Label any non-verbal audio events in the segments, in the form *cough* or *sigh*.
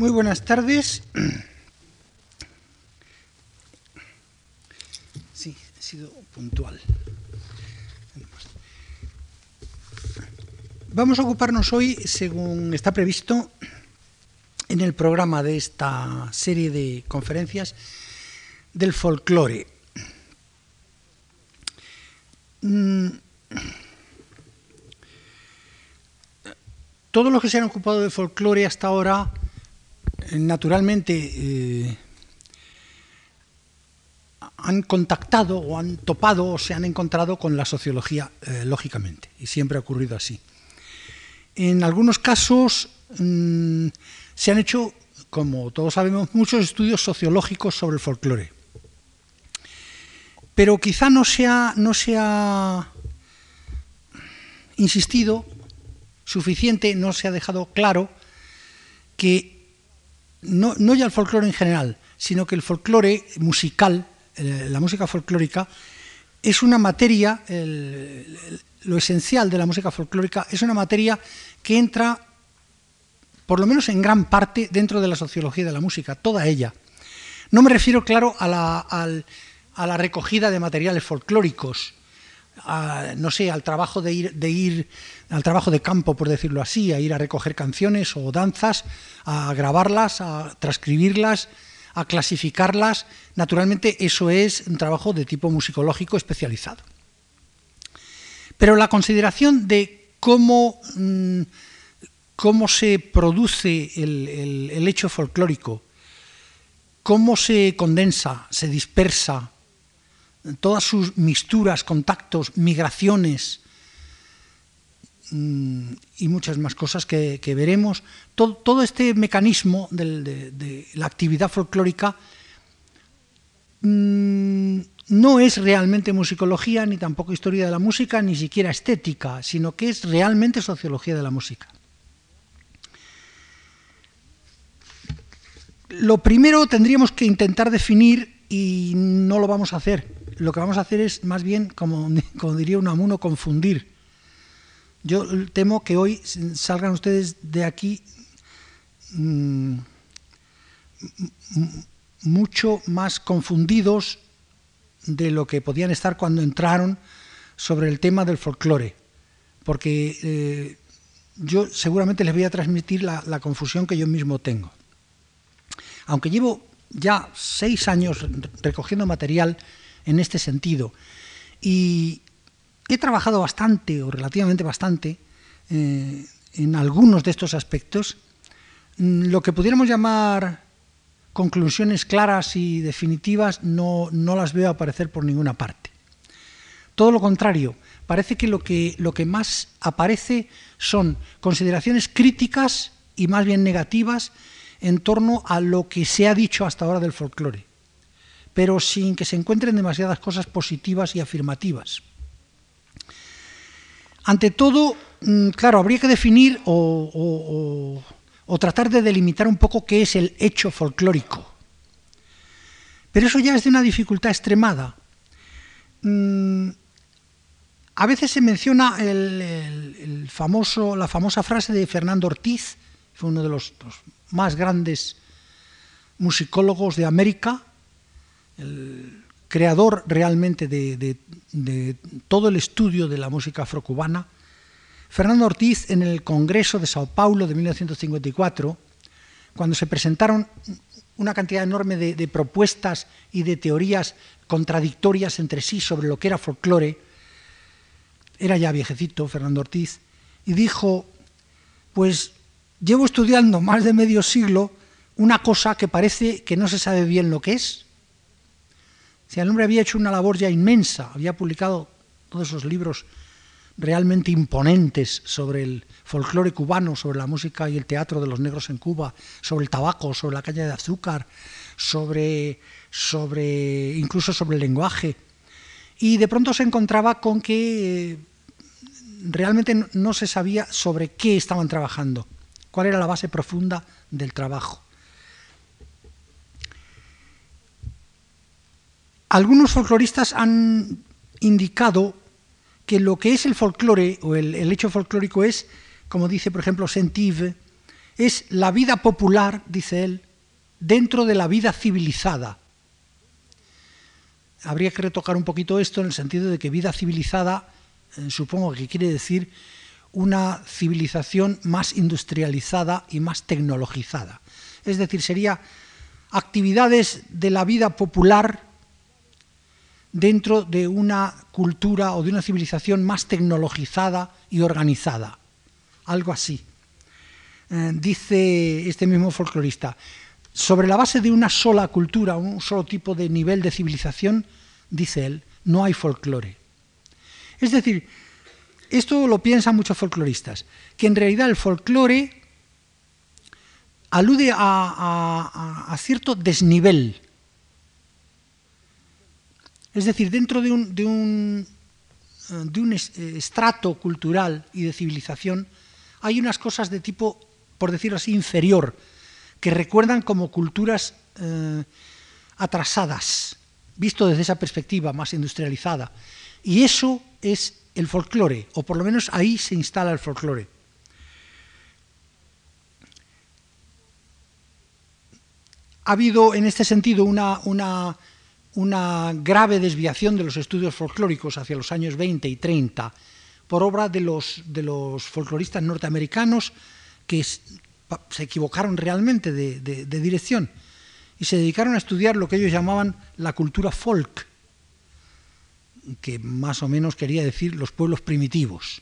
Muy buenas tardes. Sí, he sido puntual. Vamos a ocuparnos hoy, según está previsto en el programa de esta serie de conferencias, del folclore. Mm, todos los que se han ocupado de folclore hasta ahora, naturalmente, eh, han contactado o han topado o se han encontrado con la sociología, eh, lógicamente, y siempre ha ocurrido así. En algunos casos mm, se han hecho, como todos sabemos, muchos estudios sociológicos sobre el folclore. Pero quizá no se ha, no se ha insistido suficiente, no se ha dejado claro que no, ya el folclore en general, sino que el folclore musical, eh, la música folclórica, es una materia, lo esencial de la música folclórica es una materia que entra, por lo menos en gran parte, dentro de la sociología de la música, toda ella. No me refiero, claro, a la, a la recogida de materiales folclóricos, no sé, al trabajo de ir, de ir, al trabajo de campo, por decirlo así, a ir a recoger canciones o danzas, a grabarlas, a transcribirlas, a clasificarlas. Naturalmente, eso es un trabajo de tipo musicológico especializado. Pero la consideración de cómo, mm, cómo se produce el, el hecho folclórico, cómo se condensa, se dispersa, todas sus misturas, contactos, migraciones mm, y muchas más cosas que, veremos, todo, este mecanismo de, la actividad folclórica mm, no es realmente musicología, ni tampoco historia de la música, ni siquiera estética, sino que es realmente sociología de la música. Lo primero tendríamos que intentar definir, y no lo vamos a hacer, lo que vamos a hacer es más bien, *laughs* como, diría un amuno, confundir. Yo temo que hoy salgan ustedes de aquí mm, mucho más confundidos de lo que podían estar cuando entraron sobre el tema del folclore, porque eh, yo seguramente les voy a transmitir la confusión que yo mismo tengo. Aunque llevo ya seis años recogiendo material en este sentido. Y he trabajado bastante, o relativamente bastante, eh, en algunos de estos aspectos, mm, lo que pudiéramos llamar conclusiones claras y definitivas no, no, las veo aparecer por ninguna parte. Todo lo contrario, parece que lo, que lo que más aparece son consideraciones críticas y más bien negativas en torno a lo que se ha dicho hasta ahora del folclore pero sin que se encuentren demasiadas cosas positivas y afirmativas. Ante todo, mm, claro, habría que definir o, tratar de delimitar un poco qué es el hecho folclórico. Pero eso ya es de una dificultad extremada. Mm, a veces se menciona la famosa frase de Fernando Ortiz, fue uno de los más grandes musicólogos de América, el creador realmente de, todo el estudio de la música afrocubana, Fernando Ortiz en el Congreso de Sao Paulo de 1954, cuando se presentaron una cantidad enorme de, de, propuestas y de teorías contradictorias entre sí sobre lo que era folclore, era ya viejecito Fernando Ortiz, y dijo, pues llevo estudiando más de medio siglo una cosa que parece que no se sabe bien lo que es, el hombre había hecho una labor ya inmensa, había publicado todos esos libros realmente imponentes sobre el folclore cubano, sobre la música y el teatro de los negros en Cuba, sobre el tabaco, sobre la calle de azúcar, sobre, sobre incluso sobre el lenguaje. Y de pronto se encontraba con que eh, realmente no se sabía sobre qué estaban trabajando, cuál era la base profunda del trabajo. Algunos folcloristas han indicado que lo que es el folclore o el, hecho folclórico es, como dice por ejemplo Sentive, es la vida popular, dice él, dentro de la vida civilizada. Habría que retocar un poquito esto en el sentido de que vida civilizada, eh, supongo que quiere decir una civilización más industrializada y más tecnologizada. Es decir, sería actividades de la vida popular dentro de una cultura o de una civilización más tecnologizada y organizada. Algo así. Eh, dice este mismo folclorista, sobre la base de una sola cultura, un solo tipo de nivel de civilización, dice él, no hay folclore. Es decir, esto lo piensan muchos folcloristas, que en realidad el folclore alude a, cierto desnivel. Es decir, dentro de un, de un, de un estrato cultural y de civilización hay unas cosas de tipo, por decirlo así, inferior, que recuerdan como culturas eh, atrasadas, visto desde esa perspectiva más industrializada. Y eso es el folclore, o por lo menos ahí se instala el folclore. Ha habido en este sentido una, una, una, grave desviación de los estudios folclóricos hacia los años 20 y 30 por obra de los, de los folcloristas norteamericanos que se equivocaron realmente de, dirección y se dedicaron a estudiar lo que ellos llamaban la cultura folk, que más o menos quería decir los pueblos primitivos.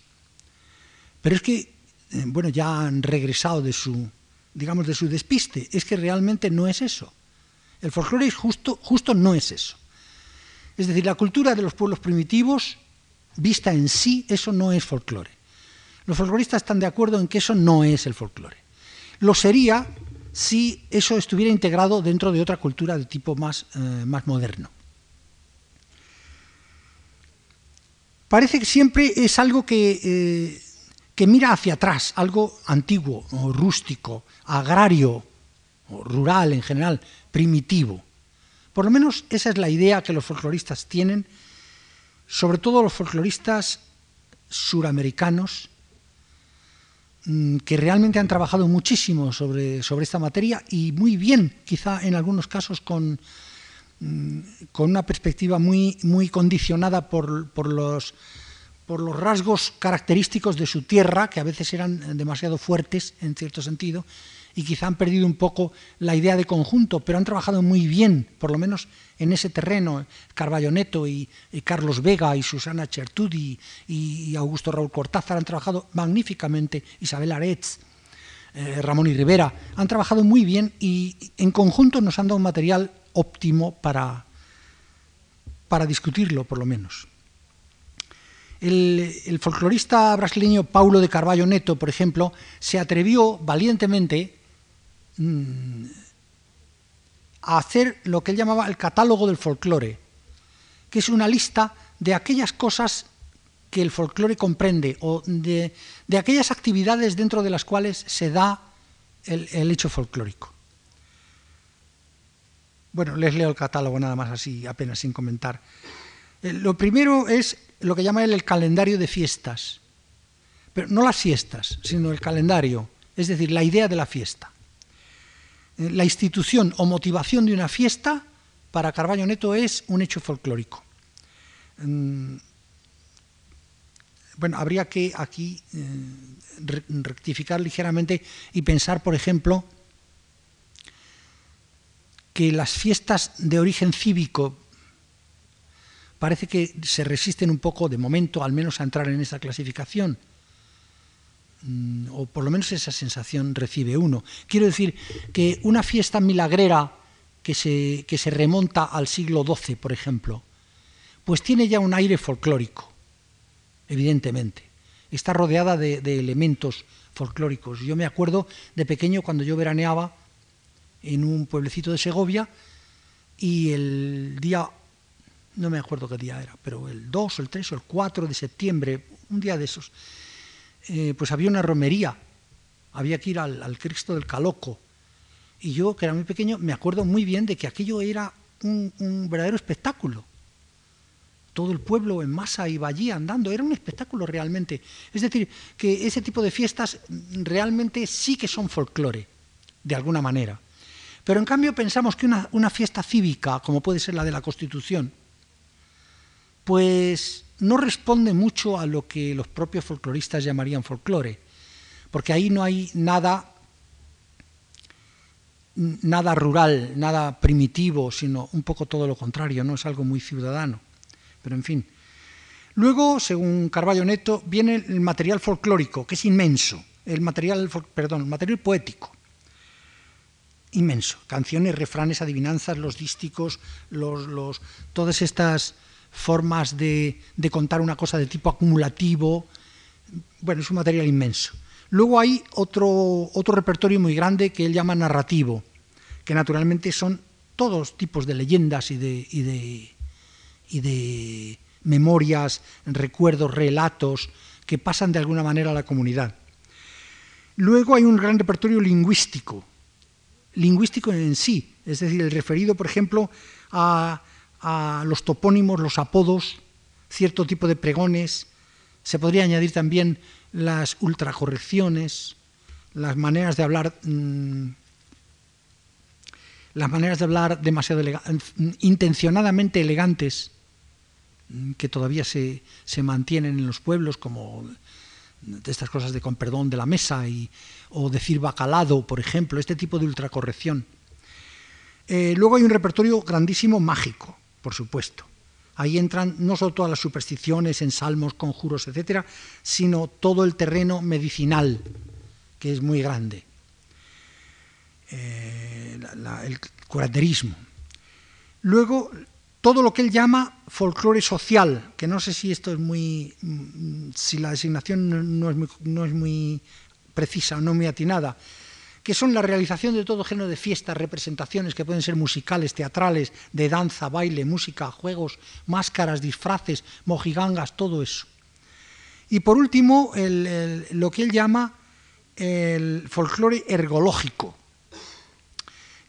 Pero es que, eh, bueno, ya han regresado de su, digamos, de su despiste. Es que realmente no es eso. El folclore justo, justo no es eso. Es decir, la cultura de los pueblos primitivos, vista en sí, eso no es folclore. Los folcloristas están de acuerdo en que eso no es el folclore. Lo sería si eso estuviera integrado dentro de otra cultura de tipo más, eh, más moderno. Parece que siempre es algo que, eh, que mira hacia atrás, algo antiguo, o rústico, agrario, o rural en general, primitivo. Por lo menos esa es la idea que los folcloristas tienen, sobre todo los folcloristas suramericanos, Mm, que realmente han trabajado muchísimo sobre, sobre esta materia y muy bien, quizá en algunos casos con, mm, con una perspectiva muy, muy condicionada por, por, los, por los rasgos característicos de su tierra, que a veces eran demasiado fuertes en cierto sentido, y quizá han perdido un poco la idea de conjunto, pero han trabajado muy bien, por lo menos en ese terreno. Carballo Neto y, Carlos Vega y Susana Chertudi y, Augusto Raúl Cortázar han trabajado magníficamente, Isabel Aretz, eh, Ramón y Rivera, han trabajado muy bien y en conjunto nos han dado un material óptimo para, para discutirlo, por lo menos. El, el, folclorista brasileño Paulo de Carballo Neto, por ejemplo, se atrevió valientemente Mm, a hacer lo que él llamaba el catálogo del folclore, que es una lista de aquellas cosas que el folclore comprende o de, aquellas actividades dentro de las cuales se da el, el hecho folclórico. Bueno, les leo el catálogo nada más así, apenas sin comentar. Eh, lo primero es lo que llama él el calendario de fiestas, pero no las fiestas, sino el calendario, es decir, la idea de la fiesta. Eh, la institución o motivación de una fiesta para Carballo Neto es un hecho folclórico. Mm, bueno, habría que aquí eh, rectificar ligeramente y pensar, por ejemplo, que las fiestas de origen cívico parece que se resisten un poco, de momento, al menos a entrar en esa clasificación. Mm, o por lo menos esa sensación recibe uno. Quiero decir que una fiesta milagrera que se, que se remonta al siglo XII, por ejemplo, pues tiene ya un aire folclórico, evidentemente. Está rodeada de, elementos folclóricos. Yo me acuerdo de pequeño cuando yo veraneaba en un pueblecito de Segovia y el día, no me acuerdo qué día era, pero el 2 o el 3 o el 4 de septiembre, un día de esos, eh, pues había una romería, había que ir al, Cristo del Caloco. Y yo, que era muy pequeño, me acuerdo muy bien de que aquello era un, verdadero espectáculo. todo el pueblo en masa iba allí andando, era un espectáculo realmente. Es decir, que ese tipo de fiestas realmente sí que son folclore, de alguna manera. Pero en cambio pensamos que una, una fiesta cívica, como puede ser la de la Constitución, pues no responde mucho a lo que los propios folcloristas llamarían folclore, porque ahí no hay nada nada rural, nada primitivo, sino un poco todo lo contrario, no es algo muy ciudadano. Pero en fin. Luego, según Carballo Neto, viene el material folclórico, que es inmenso, el material, perdón, el material poético. Inmenso. Canciones, refranes, adivinanzas, los dísticos, los, los, todas estas formas de, contar una cosa de tipo acumulativo. Bueno, es un material inmenso. Luego hay otro, otro repertorio muy grande que él llama narrativo, que naturalmente son todos tipos de leyendas y de, y de, y de memorias, recuerdos, relatos que pasan de alguna manera a la comunidad. Luego hay un gran repertorio lingüístico, lingüístico en sí, es decir, el referido, por ejemplo, a, a los topónimos, los apodos, cierto tipo de pregones. Se podría añadir también las ultracorrecciones, las maneras de hablar, mmm, las maneras de hablar demasiado elega intencionadamente elegantes mm, que todavía se, se, mantienen en los pueblos, como de estas cosas de con perdón de la mesa y, o decir bacalado, por ejemplo, este tipo de ultracorrección. Eh, luego hay un repertorio grandísimo mágico, por supuesto. Ahí entran no solo todas las supersticiones en salmos, conjuros, etcétera, sino todo el terreno medicinal, que es muy grande. Eh, el curanderismo. Luego, todo lo que él llama folclore social, que no sé si esto es muy. si la designación no es muy, no es muy precisa no muy atinada, que son la realización de todo género de fiestas, representaciones que pueden ser musicales, teatrales, de danza, baile, música, juegos, máscaras, disfraces, mojigangas, todo eso. Y por último, lo que él llama el folclore ergológico,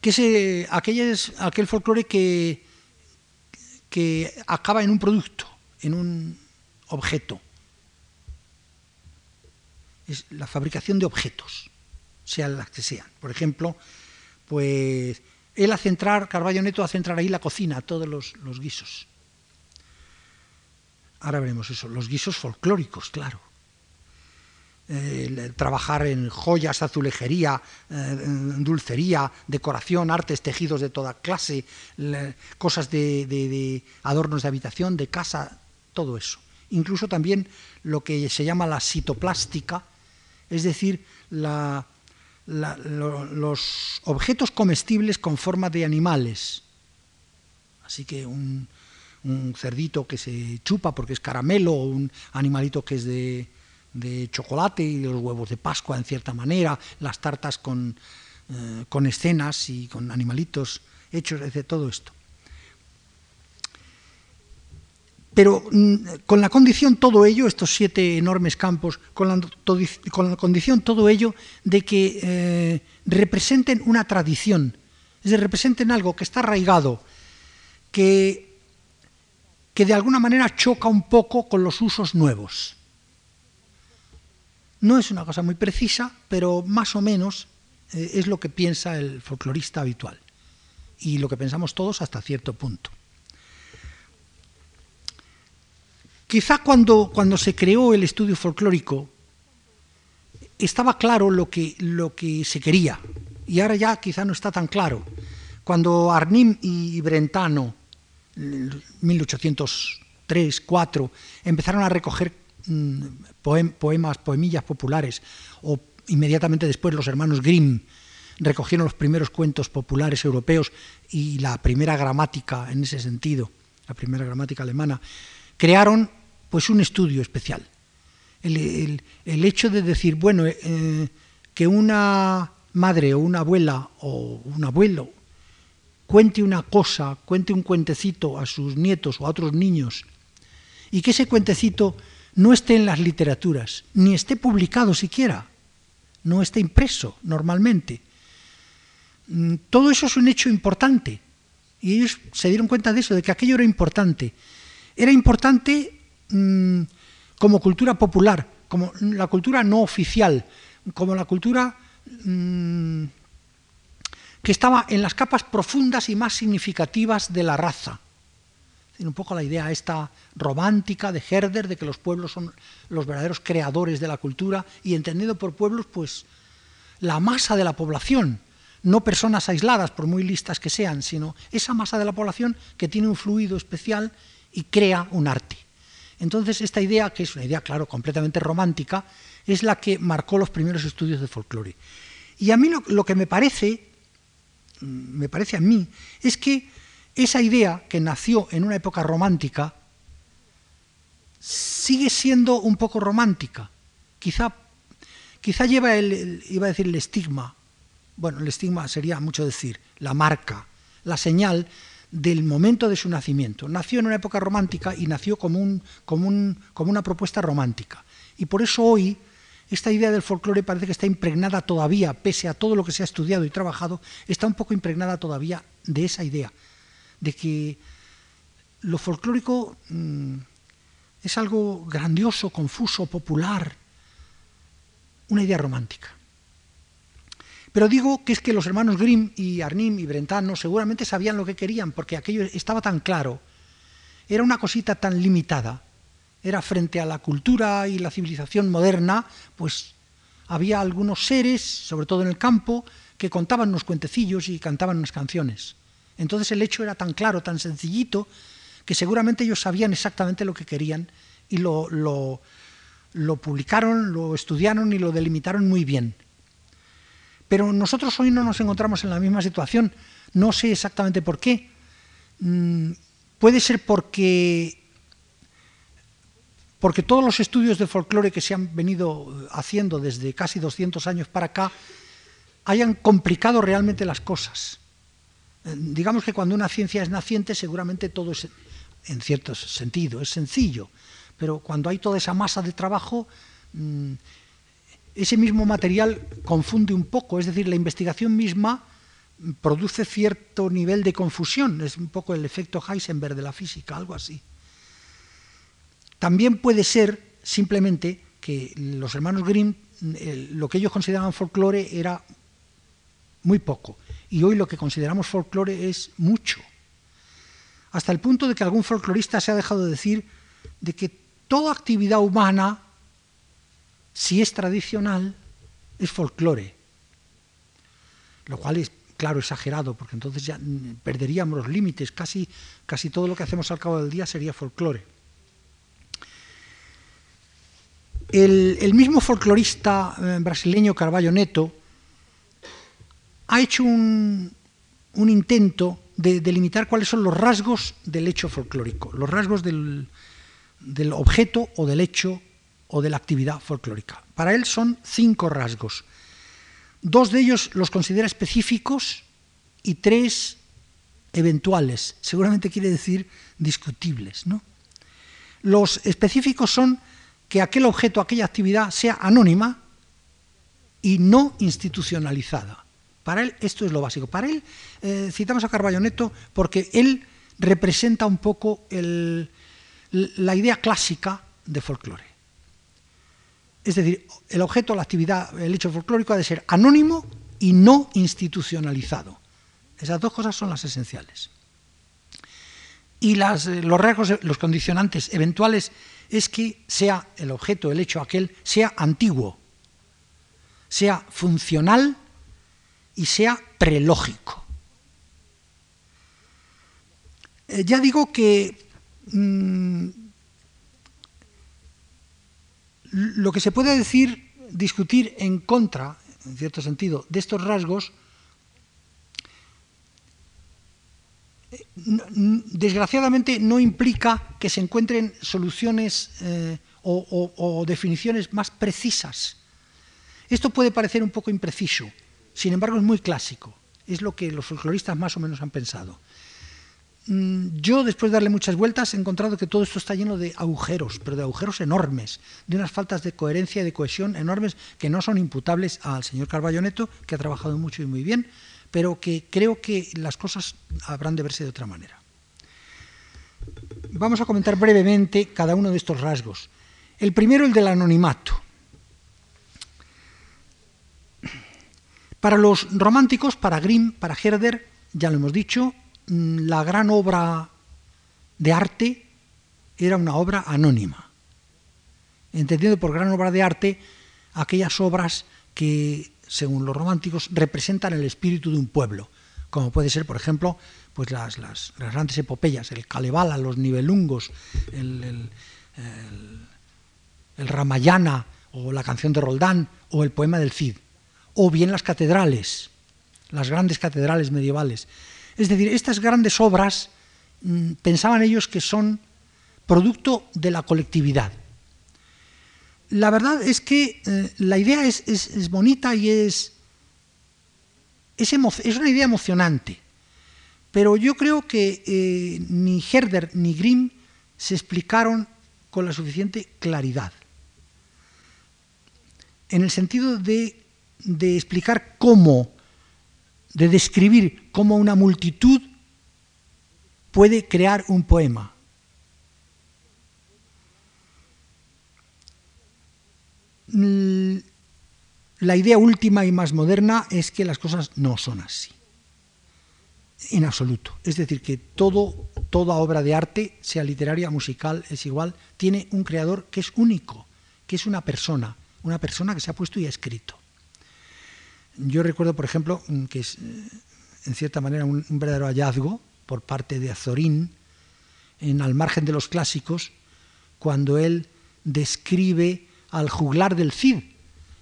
que es eh, aquel, aquel folclore que, que acaba en un producto, en un objeto. Es la fabricación de objetos sean las que sean. Por ejemplo, pues él hace entrar, Carballo Neto hace entrar ahí la cocina, todos los, los guisos. Ahora veremos eso, los guisos folclóricos, claro. Trabajar en joyas, azulejería, eh, dulcería, decoración, artes, tejidos de toda clase, cosas de, adornos de habitación, de casa, todo eso. Incluso también lo que se llama la citoplástica, es decir, la, la, lo, los objetos comestibles con forma de animales. Así que un, cerdito que se chupa porque es caramelo, o un animalito que es de, chocolate y los huevos de Pascua en cierta manera, las tartas con, eh, con escenas y con animalitos hechos, de todo esto. Pero mm, con la condición todo ello, estos siete enormes campos, con la, con la condición todo ello de que eh, representen una tradición, es decir, representen algo que está arraigado, que, que de alguna manera choca un poco con los usos nuevos. No es una cosa muy precisa, pero más o menos eh, es lo que piensa el folclorista habitual y lo que pensamos todos hasta cierto punto. Quizá cuando, cuando se creó el estudio folclórico estaba claro lo que, lo que se quería y ahora ya quizá no está tan claro. Cuando Arnim y Brentano, en 1803, 4, empezaron a recoger mm, poemas, poemillas populares, o inmediatamente después los hermanos Grimm recogieron los primeros cuentos populares europeos y la primera gramática en ese sentido, la primera gramática alemana, crearon pues un estudio especial. El, el, hecho de decir, bueno, eh, que una madre o una abuela o un abuelo cuente una cosa, cuente un cuentecito a sus nietos o a otros niños, y que ese cuentecito no esté en las literaturas, ni esté publicado siquiera, no esté impreso normalmente. Mm, todo eso es un hecho importante, y ellos se dieron cuenta de eso, de que aquello era importante era importante mm, como cultura popular, como la cultura no oficial, como la cultura mm, que estaba en las capas profundas y más significativas de la raza. un poco la idea esta romántica de Herder, de que los pueblos son los verdaderos creadores de la cultura, y entendido por pueblos, pues la masa de la población, no personas aisladas, por muy listas que sean, sino esa masa de la población que tiene un fluido especial y crea un arte. Entonces, esta idea, que es una idea, claro, completamente romántica, es la que marcó los primeros estudios de folclore. Y a mí lo, que me parece, me parece a mí, es que esa idea que nació en una época romántica sigue siendo un poco romántica. Quizá, quizá lleva el, iba a decir el estigma, bueno, el estigma sería mucho decir, la marca, la señal del momento de su nacimiento. Nació en una época romántica y nació como, un, como, un, como una propuesta romántica. Y por eso hoy esta idea del folclore parece que está impregnada todavía, pese a todo lo que se ha estudiado y trabajado, está un poco impregnada todavía de esa idea, de que lo folclórico mm, es algo grandioso, confuso, popular, una idea romántica. Pero digo que es que los hermanos Grimm y Arnim y Brentano seguramente sabían lo que querían, porque aquello estaba tan claro, era una cosita tan limitada, era frente a la cultura y la civilización moderna, pues había algunos seres, sobre todo en el campo, que contaban unos cuentecillos y cantaban unas canciones. Entonces el hecho era tan claro, tan sencillito, que seguramente ellos sabían exactamente lo que querían y lo, lo, lo publicaron, lo estudiaron y lo delimitaron muy bien. Pero nosotros hoy no nos encontramos en la misma situación. No sé exactamente por qué. Mm, puede ser porque, porque todos los estudios de folclore que se han venido haciendo desde casi 200 años para acá hayan complicado realmente las cosas. Eh, digamos que cuando una ciencia es naciente, seguramente todo es, en cierto sentido, es sencillo. Pero cuando hay toda esa masa de trabajo, mm, ese mismo material confunde un poco, es decir, la investigación misma produce cierto nivel de confusión, es un poco el efecto Heisenberg de la física, algo así. También puede ser simplemente que los hermanos Grimm, lo que ellos consideraban folclore era muy poco, y hoy lo que consideramos folclore es mucho, hasta el punto de que algún folclorista se ha dejado de decir de que toda actividad humana si es tradicional, es folclore. Lo cual es, claro, exagerado, porque entonces ya perderíamos los límites, casi, casi todo lo que hacemos al cabo del día sería folclore. El, mismo folclorista eh, brasileño Carvalho Neto ha hecho un, intento de delimitar cuáles son los rasgos del hecho folclórico, los rasgos del, del objeto o del hecho o de la actividad folclórica. Para él son cinco rasgos. Dos de ellos los considera específicos y tres eventuales, seguramente quiere decir discutibles. ¿no? Los específicos son que aquel objeto, aquella actividad sea anónima y no institucionalizada. Para él esto es lo básico. Para él eh, citamos a Carballo Neto porque él representa un poco la idea clásica de folclore. Es decir, el objeto, la actividad, el hecho folclórico ha de ser anónimo y no institucionalizado. Esas dos cosas son las esenciales. Y eh, los rasgos, los condicionantes eventuales es que sea el objeto, el hecho aquel, sea antiguo, sea funcional y sea prelógico. Eh, ya digo que mm, lo que se puede decir, discutir en contra, en cierto sentido, de estos rasgos, desgraciadamente no implica que se encuentren soluciones eh, o, definiciones más precisas. Esto puede parecer un poco impreciso, sin embargo es muy clásico, es lo que los folcloristas más o menos han pensado. Mm, yo, después de darle muchas vueltas, he encontrado que todo esto está lleno de agujeros, pero de agujeros enormes, de unas faltas de coherencia y de cohesión enormes que no son imputables al señor Carballo Neto, que ha trabajado mucho y muy bien, pero que creo que las cosas habrán de verse de otra manera. vamos a comentar brevemente cada uno de estos rasgos. El primero, el del anonimato. Para los románticos, para Grimm, para Herder, ya lo hemos dicho, la gran obra de arte era una obra anónima. Entendiendo por gran obra de arte aquellas obras que, según los románticos, representan el espíritu de un pueblo, como puede ser, por ejemplo, pues las, las, grandes epopeyas, el Kalevala, los Nibelungos, el, el Ramayana o la canción de Roldán o el poema del Cid o bien las catedrales, las grandes catedrales medievales. Es decir, estas grandes obras mm, pensaban ellos que son producto de la colectividad. La verdad es que eh, la idea es, bonita y es, es, una idea emocionante, pero yo creo que eh, ni Herder ni Grimm se explicaron con la suficiente claridad, en el sentido de de explicar cómo, de describir cómo una multitud puede crear un poema. La idea última y más moderna es que las cosas no son así, en absoluto. Es decir, que todo, toda obra de arte, sea literaria, musical, es igual, tiene un creador que es único, que es una persona, una persona que se ha puesto y ha escrito. Yo recuerdo, por ejemplo, mm, que es eh, en cierta manera un, verdadero hallazgo por parte de Azorín, en Al margen de los clásicos, cuando él describe al juglar del Cid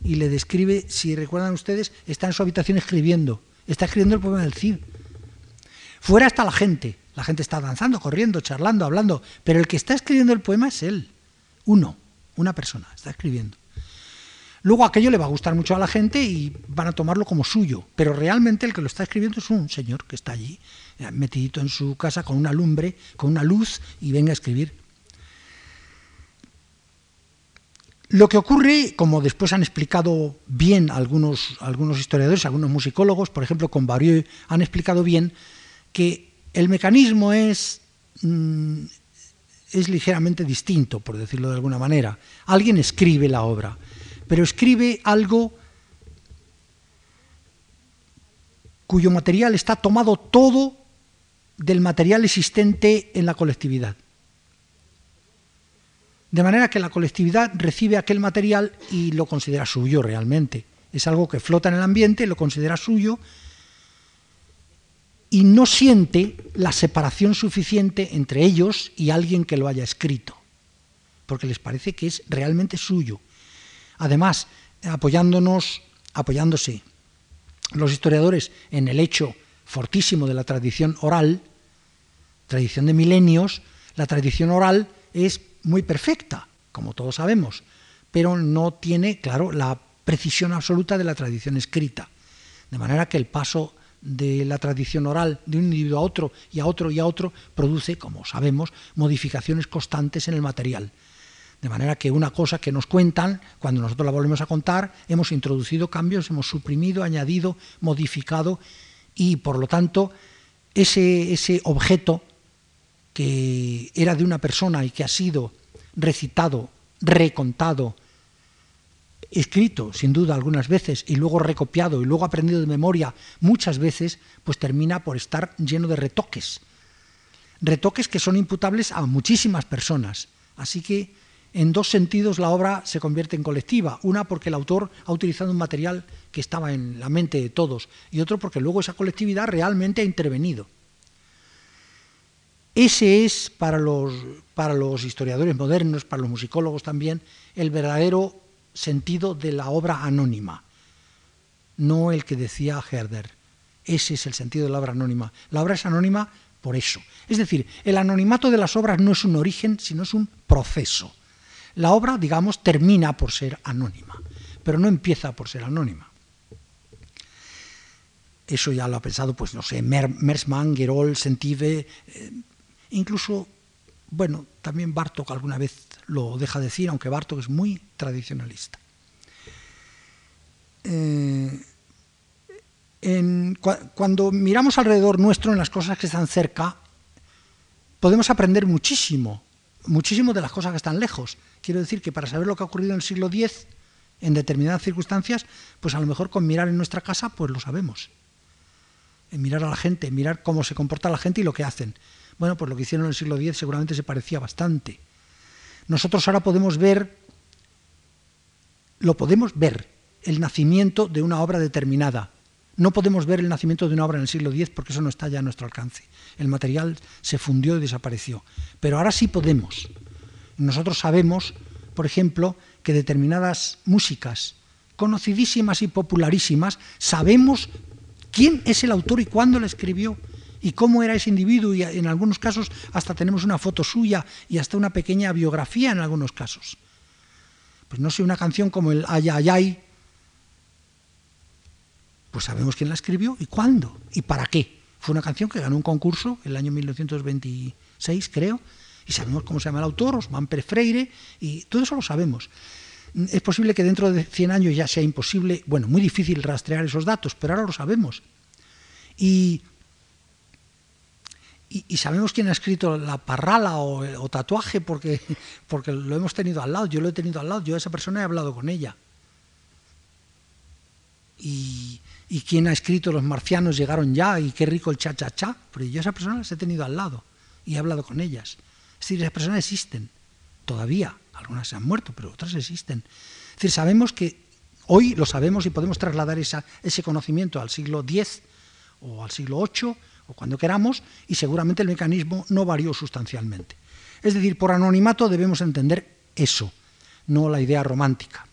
y le describe, si recuerdan ustedes, está en su habitación escribiendo, está escribiendo el poema del Cid. Fuera está la gente, la gente está danzando, corriendo, charlando, hablando, pero el que está escribiendo el poema es él, uno, una persona, está escribiendo. Luego aquello le va a gustar mucho a la gente y van a tomarlo como suyo, pero realmente el que lo está escribiendo es un señor que está allí, eh, metidito en su casa con una lumbre, con una luz y venga a escribir. Lo que ocurre, como después han explicado bien algunos, algunos historiadores, algunos musicólogos, por ejemplo con Barieux, han explicado bien que el mecanismo es, mm, es ligeramente distinto, por decirlo de alguna manera. Alguien escribe la obra pero escribe algo cuyo material está tomado todo del material existente en la colectividad. De manera que la colectividad recibe aquel material y lo considera suyo realmente. Es algo que flota en el ambiente, lo considera suyo y no siente la separación suficiente entre ellos y alguien que lo haya escrito, porque les parece que es realmente suyo. Además, apoyándonos, apoyándose los historiadores en el hecho fortísimo de la tradición oral, tradición de milenios, la tradición oral es muy perfecta, como todos sabemos, pero no tiene, claro, la precisión absoluta de la tradición escrita. De manera que el paso de la tradición oral de un individuo a otro y a otro y a otro produce, como sabemos, modificaciones constantes en el material. De manera que una cosa que nos cuentan, cuando nosotros la volvemos a contar, hemos introducido cambios, hemos suprimido, añadido, modificado y por lo tanto ese, ese objeto que era de una persona y que ha sido recitado, recontado, escrito, sin duda, algunas veces, y luego recopiado y luego aprendido de memoria muchas veces, pues termina por estar lleno de retoques. Retoques que son imputables a muchísimas personas. Así que en dos sentidos la obra se convierte en colectiva. Una porque el autor ha utilizado un material que estaba en la mente de todos y otro porque luego esa colectividad realmente ha intervenido. Ese es para los, para los historiadores modernos, para los musicólogos también, el verdadero sentido de la obra anónima, no el que decía Herder. Ese es el sentido de la obra anónima. La obra es anónima por eso. Es decir, el anonimato de las obras no es un origen, sino es un proceso la obra, digamos, termina por ser anónima, pero no empieza por ser anónima. Eso ya lo ha pensado, pues no sé, Mersman, Gerol, Sentive, eh, incluso, bueno, también Bartok alguna vez lo deja decir, aunque Bartok es muy tradicionalista. Eh, cuando miramos alrededor nuestro en las cosas que están cerca, podemos aprender muchísimo, muchísimo de las cosas que están lejos. Quiero decir que para saber lo que ha ocurrido en el siglo X, en determinadas circunstancias, pues a lo mejor con mirar en nuestra casa, pues lo sabemos. En mirar a la gente, mirar cómo se comporta la gente y lo que hacen. Bueno, pues lo que hicieron en el siglo X seguramente se parecía bastante. Nosotros ahora podemos ver, lo podemos ver, el nacimiento de una obra determinada. No podemos ver el nacimiento de una obra en el siglo X porque eso no está ya a nuestro alcance. El material se fundió y desapareció. Pero ahora sí podemos. Nosotros sabemos, por ejemplo, que determinadas músicas conocidísimas y popularísimas, sabemos quién es el autor y cuándo la escribió y cómo era ese individuo y en algunos casos hasta tenemos una foto suya y hasta una pequeña biografía en algunos casos. Pues no sé, una canción como el Ayayay, pues sabemos quién la escribió y cuándo y para qué. Fue una canción que ganó un concurso en el año 1926, creo, y sabemos cómo se llama el autor, Osman Pérez Freire, y todo eso lo sabemos. Es posible que dentro de 100 años ya sea imposible, bueno, muy difícil rastrear esos datos, pero ahora lo sabemos. Y y, sabemos quién ha escrito la parrala o, tatuaje porque, *laughs* porque lo hemos tenido al lado, yo lo he tenido al lado, yo a esa persona he hablado con ella. Y, y quién ha escrito los marcianos llegaron ya y qué rico el cha-cha-cha, porque yo a esa persona las he tenido al lado y he hablado con ellas. Es decir, esas personas existen todavía, algunas se han muerto, pero otras existen. Es decir, sabemos que hoy lo sabemos y podemos trasladar ese conocimiento al siglo X o al siglo VIII o cuando queramos, y seguramente el mecanismo no varió sustancialmente. Es decir, por anonimato debemos entender eso, no la idea romántica.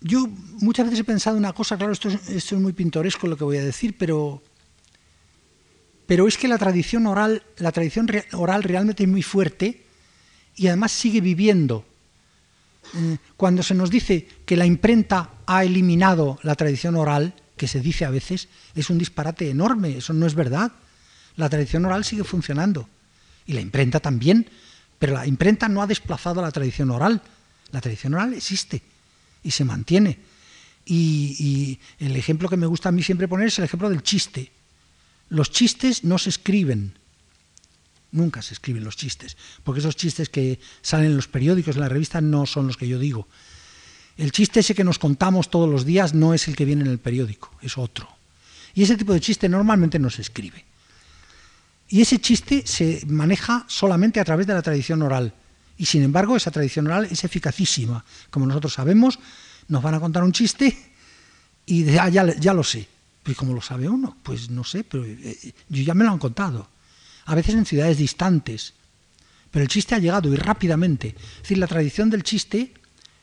Yo muchas veces he pensado una cosa, claro, esto es, muy pintoresco lo que voy a decir, pero, pero es que la tradición oral, la tradición oral realmente es muy fuerte y además sigue viviendo. Mm, cuando se nos dice que la imprenta ha eliminado la tradición oral, que se dice a veces, es un disparate enorme, eso no es verdad. La tradición oral sigue funcionando y la imprenta también, pero la imprenta no ha desplazado a la tradición oral. La tradición oral existe y se mantiene. Y, y, el ejemplo que me gusta a mí siempre poner es el ejemplo del chiste. Los chistes no se escriben, Nunca se escriben los chistes, porque esos chistes que salen en los periódicos, en la revista, no son los que yo digo. El chiste ese que nos contamos todos los días no es el que viene en el periódico, es otro. Y ese tipo de chiste normalmente no se escribe. Y ese chiste se maneja solamente a través de la tradición oral. Y sin embargo, esa tradición oral es eficacísima. Como nosotros sabemos, nos van a contar un chiste y ah, ya, ya lo sé. ¿Y cómo lo sabe uno? Pues no sé, pero eh, yo ya me lo han contado a veces en ciudades distantes. Pero el chiste ha llegado y rápidamente. Es decir, la tradición del chiste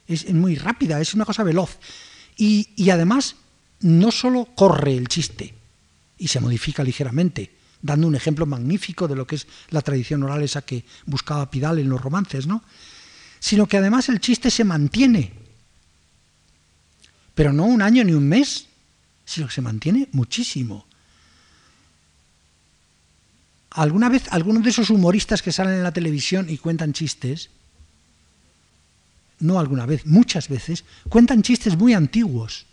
es muy rápida, es una cosa veloz. Y, además, no solo corre el chiste y se modifica ligeramente, dando un ejemplo magnífico de lo que es la tradición oral esa que buscaba Pidal en los romances, ¿no? Sino que además el chiste se mantiene. Pero no un año ni un mes, sino que se mantiene muchísimo. ¿Alguna vez algunos de esos humoristas que salen en la televisión y cuentan chistes, no alguna vez, muchas veces, cuentan chistes muy antiguos?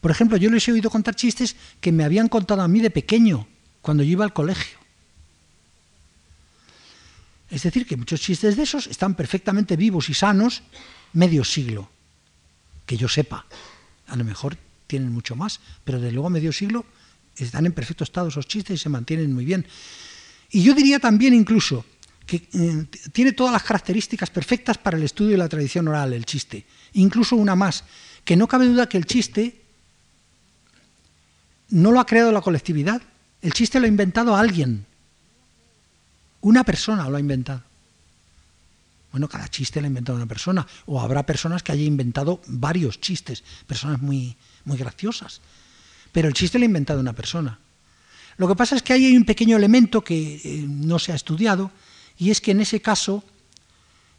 Por ejemplo, yo les he oído contar chistes que me habían contado a mí de pequeño, cuando yo iba al colegio. Es decir, que muchos chistes de esos están perfectamente vivos y sanos medio siglo, que yo sepa. A lo mejor tienen mucho más, pero de luego medio siglo están en perfecto estado esos chistes y se mantienen muy bien. Y yo diría también incluso que eh, tiene todas las características perfectas para el estudio de la tradición oral, el chiste. Incluso una más, que no cabe duda que el chiste no lo ha creado la colectividad, el chiste lo ha inventado alguien. Una persona lo ha inventado. Bueno, cada chiste lo ha inventado una persona, o habrá personas que hayan inventado varios chistes, personas muy, muy graciosas. Pero el chiste lo ha inventado una persona. Lo que pasa es que hay un pequeño elemento que eh, no se ha estudiado y es que en ese caso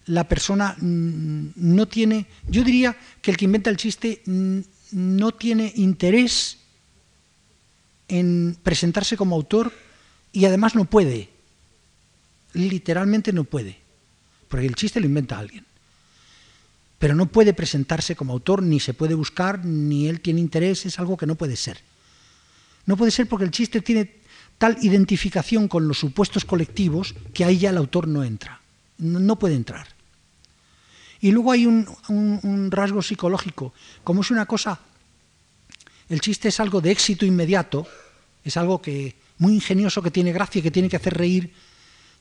la persona mm, no tiene, yo diría que el que inventa el chiste mm, no tiene interés en presentarse como autor y además no puede, literalmente no puede, porque el chiste lo inventa alguien. pero no puede presentarse como autor, ni se puede buscar, ni él tiene interés, es algo que no puede ser. No puede ser porque el chiste tiene tal identificación con los supuestos colectivos que ahí ya el autor no entra, no, puede entrar. Y luego hay un, un rasgo psicológico, como es una cosa, el chiste es algo de éxito inmediato, es algo que muy ingenioso, que tiene gracia, que tiene que hacer reír,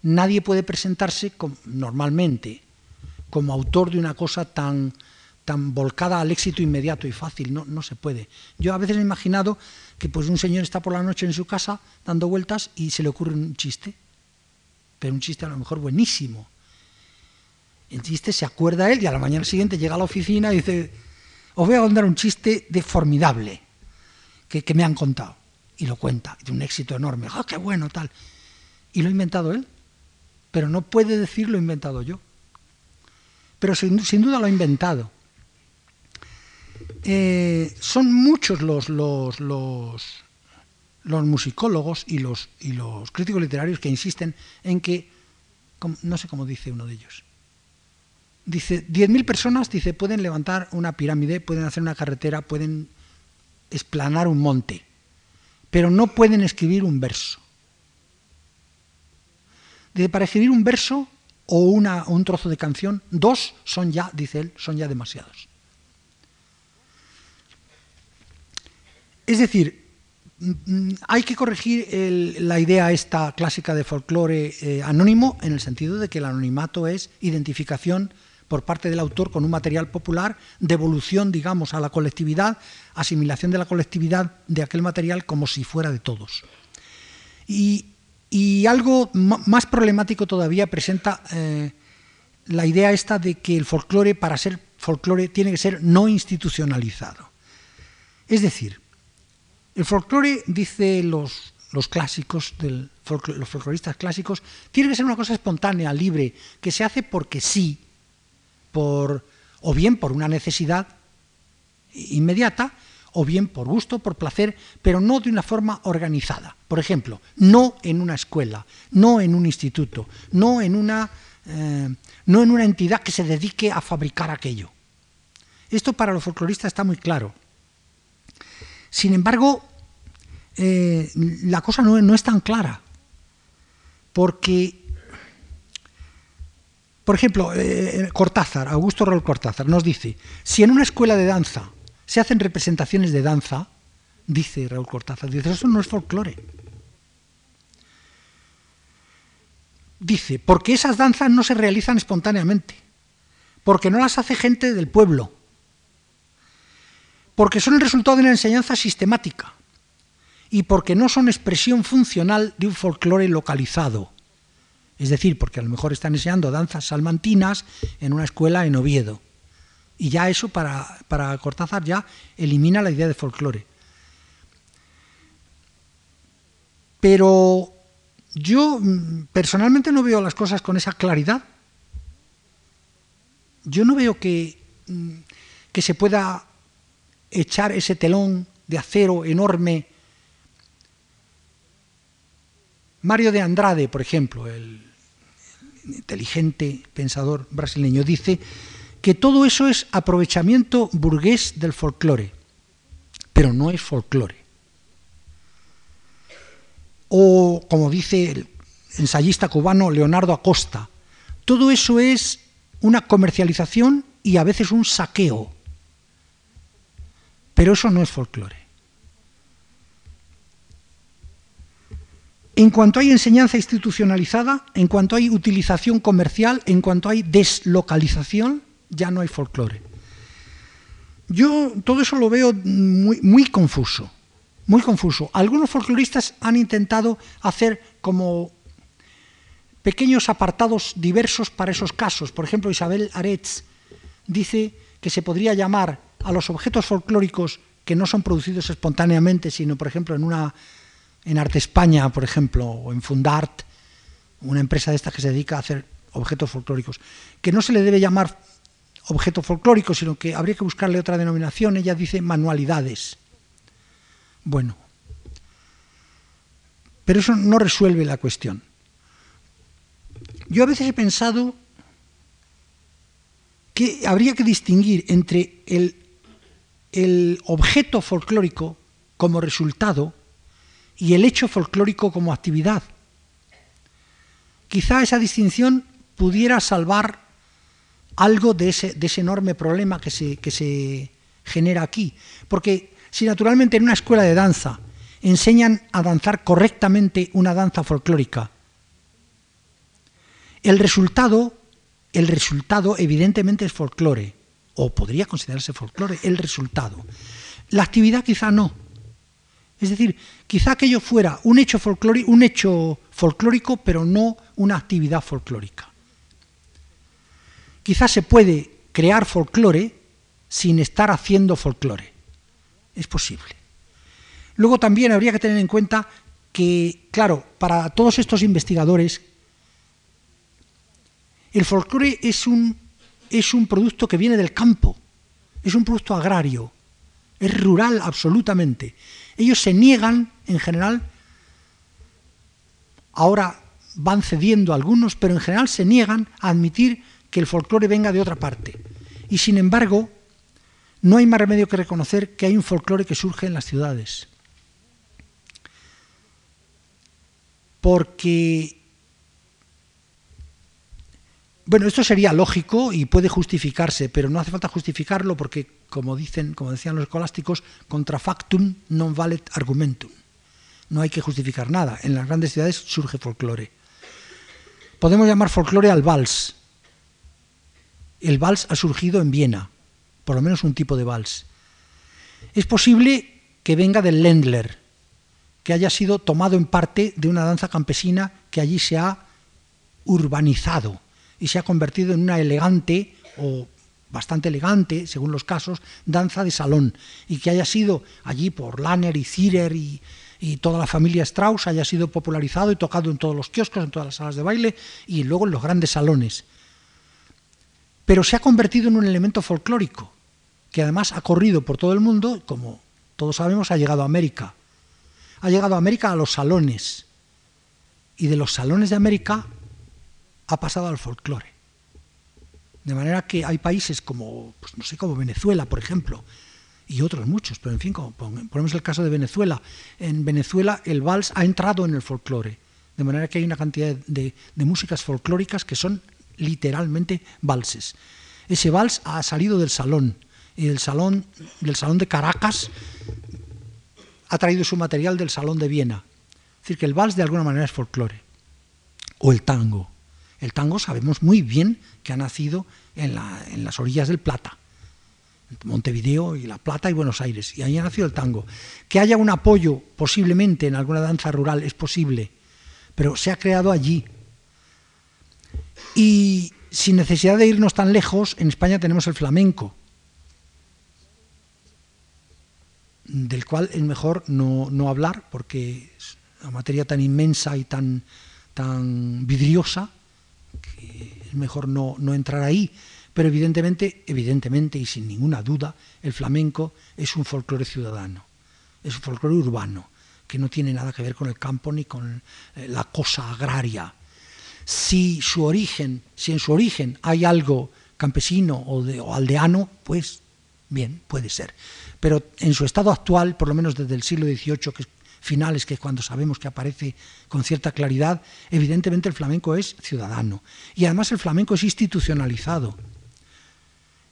nadie puede presentarse normalmente como autor de una cosa tan, tan volcada al éxito inmediato y fácil, no, no se puede. Yo a veces he imaginado que pues un señor está por la noche en su casa dando vueltas y se le ocurre un chiste, pero un chiste a lo mejor buenísimo. El chiste se acuerda él y a la mañana siguiente llega a la oficina y dice, os voy a contar un chiste de formidable que, me han contado. Y lo cuenta, de un éxito enorme. ¡Ah, qué bueno, tal! Y lo ha inventado él pero no puede decir lo he inventado yo. Pero sin, duda lo ha inventado. Eh, son muchos los, los, los, los musicólogos y los, y los críticos literarios que insisten en que, no sé cómo dice uno de ellos, dice, 10.000 personas dice, pueden levantar una pirámide, pueden hacer una carretera, pueden esplanar un monte, pero no pueden escribir un verso para escribir un verso o una, un trozo de canción, dos son ya, dice él, son ya demasiados. Es decir, hay que corregir la idea esta clásica de folclore eh, anónimo en el sentido de que el anonimato es identificación por parte del autor con un material popular, devolución, digamos, a la colectividad, asimilación de la colectividad de aquel material como si fuera de todos. Y algo más problemático todavía presenta eh, la idea esta de que el folclore, para ser folclore, tiene que ser no institucionalizado. Es decir, el folclore, dice los, los clásicos, los folcloristas clásicos, tiene que ser una cosa espontánea, libre, que se hace porque sí, por, o bien por una necesidad inmediata, o bien por gusto, por placer, pero no de una forma organizada. Por ejemplo, no en una escuela, no en un instituto, no en una, eh, no en una entidad que se dedique a fabricar aquello. Esto para los folcloristas está muy claro. Sin embargo, eh, la cosa no, no es tan clara, porque por ejemplo, eh, Cortázar, Augusto Rol Cortázar, nos dice, si en una escuela de danza se hacen representaciones de danza, dice Raúl Cortázar, dice, eso no es folclore. Dice, porque esas danzas no se realizan espontáneamente, porque no las hace gente del pueblo, porque son el resultado de una enseñanza sistemática y porque no son expresión funcional de un folclore localizado. Es decir, porque a lo mejor están enseñando danzas salmantinas en una escuela en Oviedo y ya eso para, para Cortázar ya elimina la idea de folclore. Pero yo mm, personalmente no veo las cosas con esa claridad. Yo no veo que, mm, que se pueda echar ese telón de acero enorme. Mario de Andrade, por ejemplo, el inteligente pensador brasileño, dice que todo eso es aprovechamiento burgués del folclore, pero no es folclore. O, como dice el ensayista cubano Leonardo Acosta, todo eso es una comercialización y a veces un saqueo, pero eso no es folclore. En cuanto hay enseñanza institucionalizada, en cuanto hay utilización comercial, en cuanto hay deslocalización, ya no hay folclore. Yo todo eso lo veo muy, muy confuso, muy confuso. Algunos folcloristas han intentado hacer como pequeños apartados diversos para esos casos. Por ejemplo, Isabel Aretz dice que se podría llamar a los objetos folclóricos que no son producidos espontáneamente, sino, por ejemplo, en una en Arte España, por ejemplo, o en Fundart, una empresa de estas que se dedica a hacer objetos folclóricos, que no se le debe llamar objeto folclórico, sino que habría que buscarle otra denominación. Ella dice manualidades. Bueno, pero eso no resuelve la cuestión. Yo a veces he pensado que habría que distinguir entre el, el objeto folclórico como resultado y el hecho folclórico como actividad. Quizá esa distinción pudiera salvar algo de ese, de ese enorme problema que se, que se genera aquí. Porque si naturalmente en una escuela de danza enseñan a danzar correctamente una danza folclórica, el resultado, el resultado evidentemente es folclore, o podría considerarse folclore, el resultado. La actividad quizá no. Es decir, quizá aquello fuera un hecho, folclórico, un hecho folclórico, pero no una actividad folclórica. Quizá se puede crear folclore sin estar haciendo folclore. Es posible. Luego también habría que tener en cuenta que, claro, para todos estos investigadores el folclore es un, es un producto que viene del campo, es un producto agrario, es rural absolutamente. Ellos se niegan, en general, ahora van cediendo algunos, pero en general se niegan a admitir que el folclore venga de otra parte. Y sin embargo, no hay más remedio que reconocer que hay un folclore que surge en las ciudades. Porque bueno, esto sería lógico y puede justificarse, pero no hace falta justificarlo porque, como dicen, como decían los escolásticos, contra factum non valet argumentum. No hay que justificar nada. En las grandes ciudades surge folclore. Podemos llamar folclore al vals. El vals ha surgido en Viena, por lo menos un tipo de vals. Es posible que venga del Ländler, que haya sido tomado en parte de una danza campesina que allí se ha urbanizado y se ha convertido en una elegante o bastante elegante, según los casos, danza de salón, y que haya sido allí por Lanner y Zirer y, toda la familia Strauss, haya sido popularizado y tocado en todos los kioscos, en todas las salas de baile y luego en los grandes salones. Pero se ha convertido en un elemento folclórico, que además ha corrido por todo el mundo, como todos sabemos, ha llegado a América. Ha llegado a América a los salones, y de los salones de América ha pasado al folclore. De manera que hay países como, pues no sé, como Venezuela, por ejemplo, y otros muchos, pero en fin, como ponemos el caso de Venezuela. En Venezuela el vals ha entrado en el folclore, de manera que hay una cantidad de, de músicas folclóricas que son literalmente valses. Ese vals ha salido del salón, y del salón, del salón de Caracas ha traído su material del salón de Viena. Es decir, que el vals de alguna manera es folclore. O el tango. El tango sabemos muy bien que ha nacido en, las orillas del Plata, Montevideo y La Plata y Buenos Aires, y ahí ha nacido el tango. Que haya un apoyo posiblemente en alguna danza rural es posible, pero se ha creado allí. Y sin necesidad de irnos tan lejos, en España tenemos el flamenco, del cual es mejor no, hablar porque es una materia tan inmensa y tan, vidriosa es mejor no, entrar ahí, pero evidentemente, evidentemente y sin ninguna duda, el flamenco es un folclore ciudadano, es un folclore urbano, que no tiene nada que ver con el campo ni con eh, la cosa agraria. Si su origen, si en su origen hay algo campesino o, de, o aldeano, pues bien, puede ser. Pero en su estado actual, por lo menos desde el siglo XVIII, que finales, que cuando sabemos que aparece con cierta claridad, evidentemente el flamenco es ciudadano. Y además el flamenco es institucionalizado.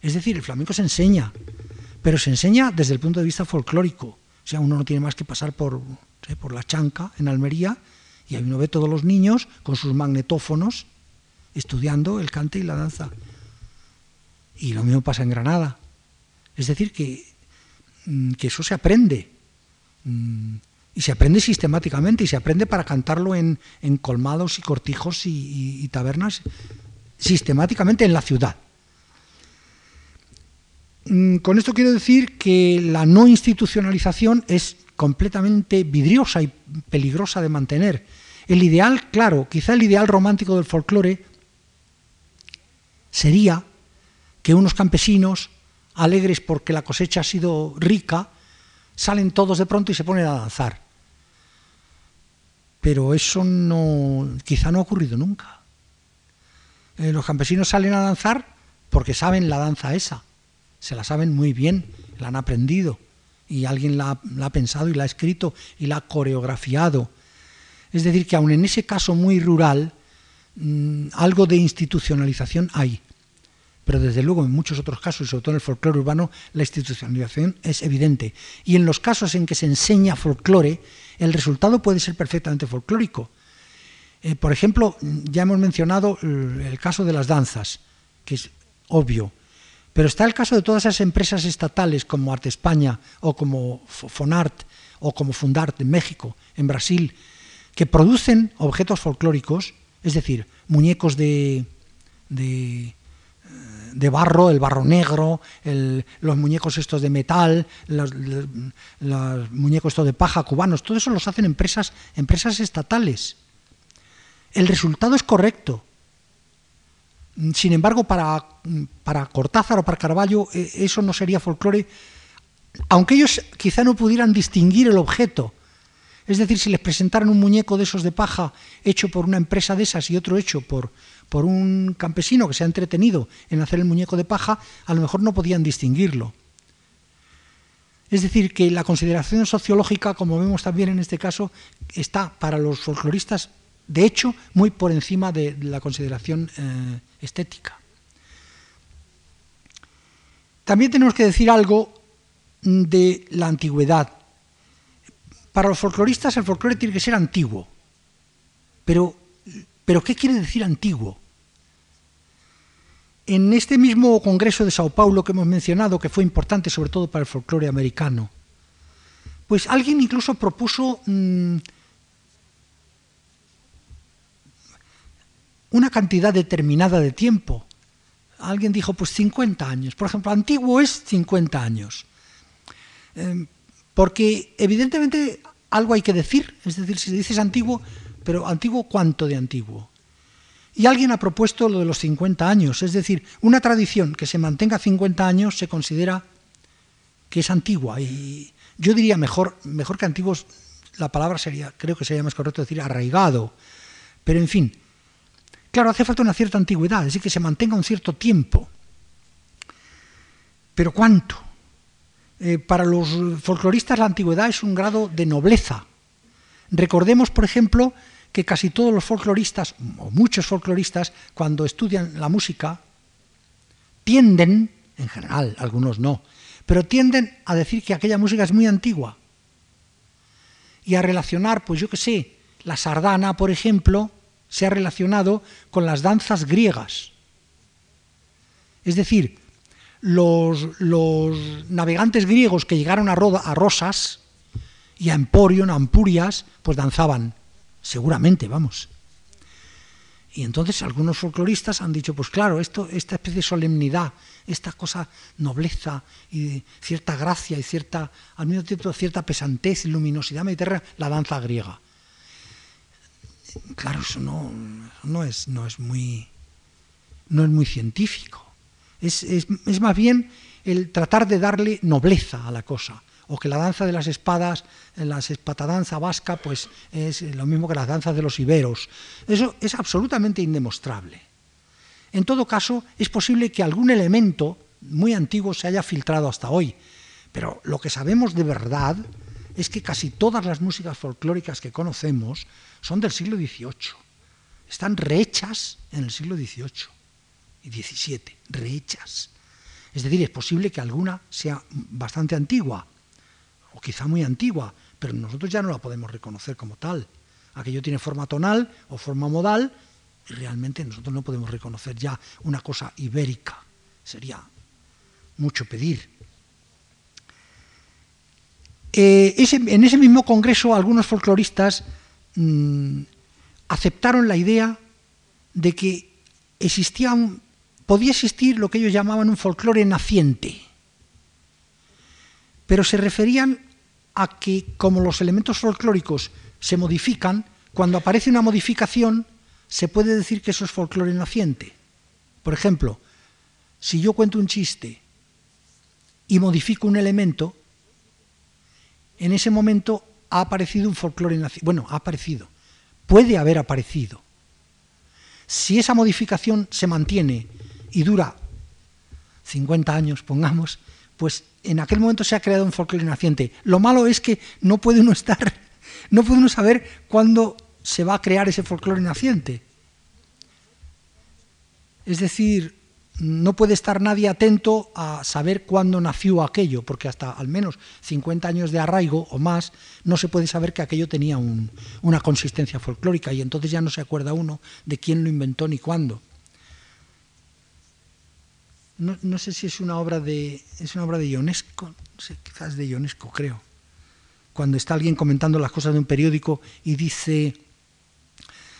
Es decir, el flamenco se enseña, pero se enseña desde el punto de vista folclórico. O sea, uno no tiene más que pasar por, por la chanca en Almería y ahí uno ve todos los niños con sus magnetófonos estudiando el cante y la danza. Y lo mismo pasa en Granada. Es decir, que, mm, que eso se aprende. Y se aprende sistemáticamente y se aprende para cantarlo en, colmados y cortijos y, tabernas sistemáticamente en la ciudad. Mm, con esto quiero decir que la no institucionalización es completamente vidriosa y peligrosa de mantener. El ideal, claro, quizá el ideal romántico del folclore sería que unos campesinos, alegres porque la cosecha ha sido rica, salen todos de pronto y se ponen a danzar pero eso no, quizá no ha ocurrido nunca. Eh, los campesinos salen a danzar porque saben la danza esa, se la saben muy bien, la han aprendido y alguien la, ha pensado y la ha escrito y la ha coreografiado. Es decir, que aun en ese caso muy rural, mm, algo de institucionalización hay. Pero desde luego en muchos otros casos, y sobre todo en el folclore urbano, la institucionalización es evidente. Y en los casos en que se enseña folclore, el resultado puede ser perfectamente folclórico. Eh, por ejemplo, ya hemos mencionado el caso de las danzas, que es obvio. Pero está el caso de todas esas empresas estatales como Arte España o como Fonart o como Fundart en México, en Brasil, que producen objetos folclóricos, es decir, muñecos de, de, de barro, el barro negro, los muñecos estos de metal, los, muñecos estos de paja cubanos, todo eso los hacen empresas, empresas estatales. El resultado es correcto, sin embargo, para, para Cortázar o para Carballo eh, eso no sería folclore, aunque ellos quizá no pudieran distinguir el objeto. Es decir, si les presentaran un muñeco de esos de paja hecho por una empresa de esas y otro hecho por, por un campesino que se ha entretenido en hacer el muñeco de paja, a lo mejor no podían distinguirlo. Es decir, que la consideración sociológica, como vemos también en este caso, está para los folcloristas de hecho, muy por encima de la consideración eh, estética. También tenemos que decir algo de la antigüedad. Para los folcloristas el folclore tiene que ser antiguo. Pero, pero ¿qué quiere decir antiguo? En este mismo Congreso de Sao Paulo que hemos mencionado, que fue importante sobre todo para el folclore americano, pues alguien incluso propuso mm, una cantidad determinada de tiempo. Alguien dijo, pues 50 años. Por ejemplo, antiguo es 50 años. Em, porque evidentemente algo hay que decir, es decir, si dices antiguo, pero antiguo, ¿cuánto de antiguo? Y alguien ha propuesto lo de los 50 años, es decir, una tradición que se mantenga 50 años se considera que es antigua. Y yo diría mejor, mejor que antiguos, la palabra sería, creo que sería más correcto decir arraigado. Pero en fin, Claro, hace falta una cierta antigüedad, es decir, que se mantenga un cierto tiempo. Pero ¿cuánto? Eh, para los folcloristas la antigüedad es un grado de nobleza. Recordemos, por ejemplo, que casi todos los folcloristas, o muchos folcloristas, cuando estudian la música, tienden, en general, algunos no, pero tienden a decir que aquella música es muy antigua y a relacionar, pues yo qué sé, la sardana, por ejemplo, se ha relacionado con las danzas griegas. Es decir, los, navegantes griegos que llegaron a, a Rosas y a Emporion, a Ampurias, pues danzaban, seguramente, vamos. Y entonces algunos folcloristas han dicho, pues claro, esto, esta especie de solemnidad, esta cosa nobleza y cierta gracia y cierta, al mismo tiempo cierta pesantez y luminosidad mediterránea, la danza griega claro, eso no, no, es, no, es, muy, no es muy científico. Es, más bien el tratar de darle nobleza a la cosa. O que la danza de las espadas, la espatadanza vasca, pues es lo mismo que las danzas de los iberos. Eso es absolutamente indemostrable. En todo caso, es posible que algún elemento muy antiguo se haya filtrado hasta hoy, pero lo que sabemos de verdad es que casi todas las músicas folclóricas que conocemos son del siglo XVIII. Están rehechas en el siglo XVIII y XVII, rehechas. Es decir, es posible que alguna sea bastante antigua, o quizá muy antigua, pero nosotros ya no la podemos reconocer como tal. Aquello tiene forma tonal o forma modal, y realmente nosotros no podemos reconocer ya una cosa ibérica. Sería mucho pedir. Eh, en ese mismo congreso algunos folcloristas Mm, aceptaron la idea de que existía podía existir lo que ellos llamaban un folclore naciente, pero se referían a que como los elementos folclóricos se modifican, cuando aparece una modificación se puede decir que eso es folclore naciente. Por ejemplo, si yo cuento un chiste y modifico un elemento, en ese momento ha aparecido un folclore Bueno, ha aparecido. Puede haber aparecido. Si esa modificación se mantiene y dura 50 años, pongamos, pues en aquel momento se ha creado un folclore naciente. Lo malo es que no puede uno estar, *laughs* no puede uno saber cuándo se va a crear ese folclore naciente. Es decir, no puede estar nadie atento a saber cuándo nació aquello, porque hasta al menos 50 años de arraigo o más no se puede saber que aquello tenía una consistencia folclórica y entonces ya no se acuerda uno de quién lo inventó ni cuándo. No, sé si es una obra de es una obra de Ionesco, quizás de Ionesco creo. Cuando está alguien comentando las cosas de un periódico y dice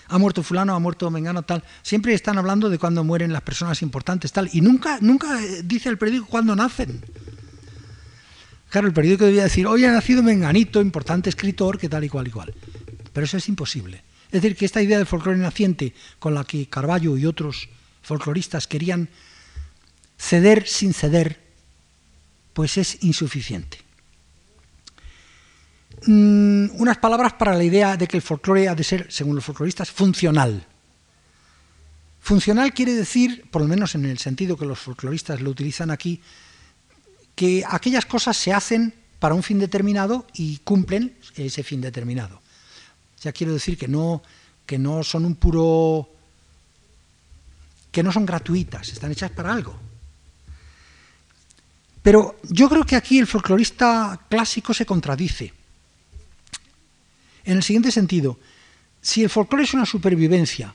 ha muerto fulano, ha muerto mengano, tal. Siempre están hablando de cuando mueren las personas importantes, tal. Y nunca, nunca eh, dice el periódico cuándo nacen. Claro, el periódico debía decir, hoy ha nacido menganito, importante escritor, que tal y cual y. Pero eso es imposible. Es decir, que esta idea del folclore naciente con la que Carballo y otros folcloristas querían ceder sin ceder, pues es insuficiente. Mm, unas palabras para la idea de que el folclore ha de ser, según los folcloristas, funcional. Funcional quiere decir, por lo menos en el sentido que los folcloristas lo utilizan aquí, que aquellas cosas se hacen para un fin determinado y cumplen ese fin determinado. Ya quiero decir que no, que no son un puro. que no son gratuitas, están hechas para algo. Pero yo creo que aquí el folclorista clásico se contradice. En el siguiente sentido, si el folclore es una supervivencia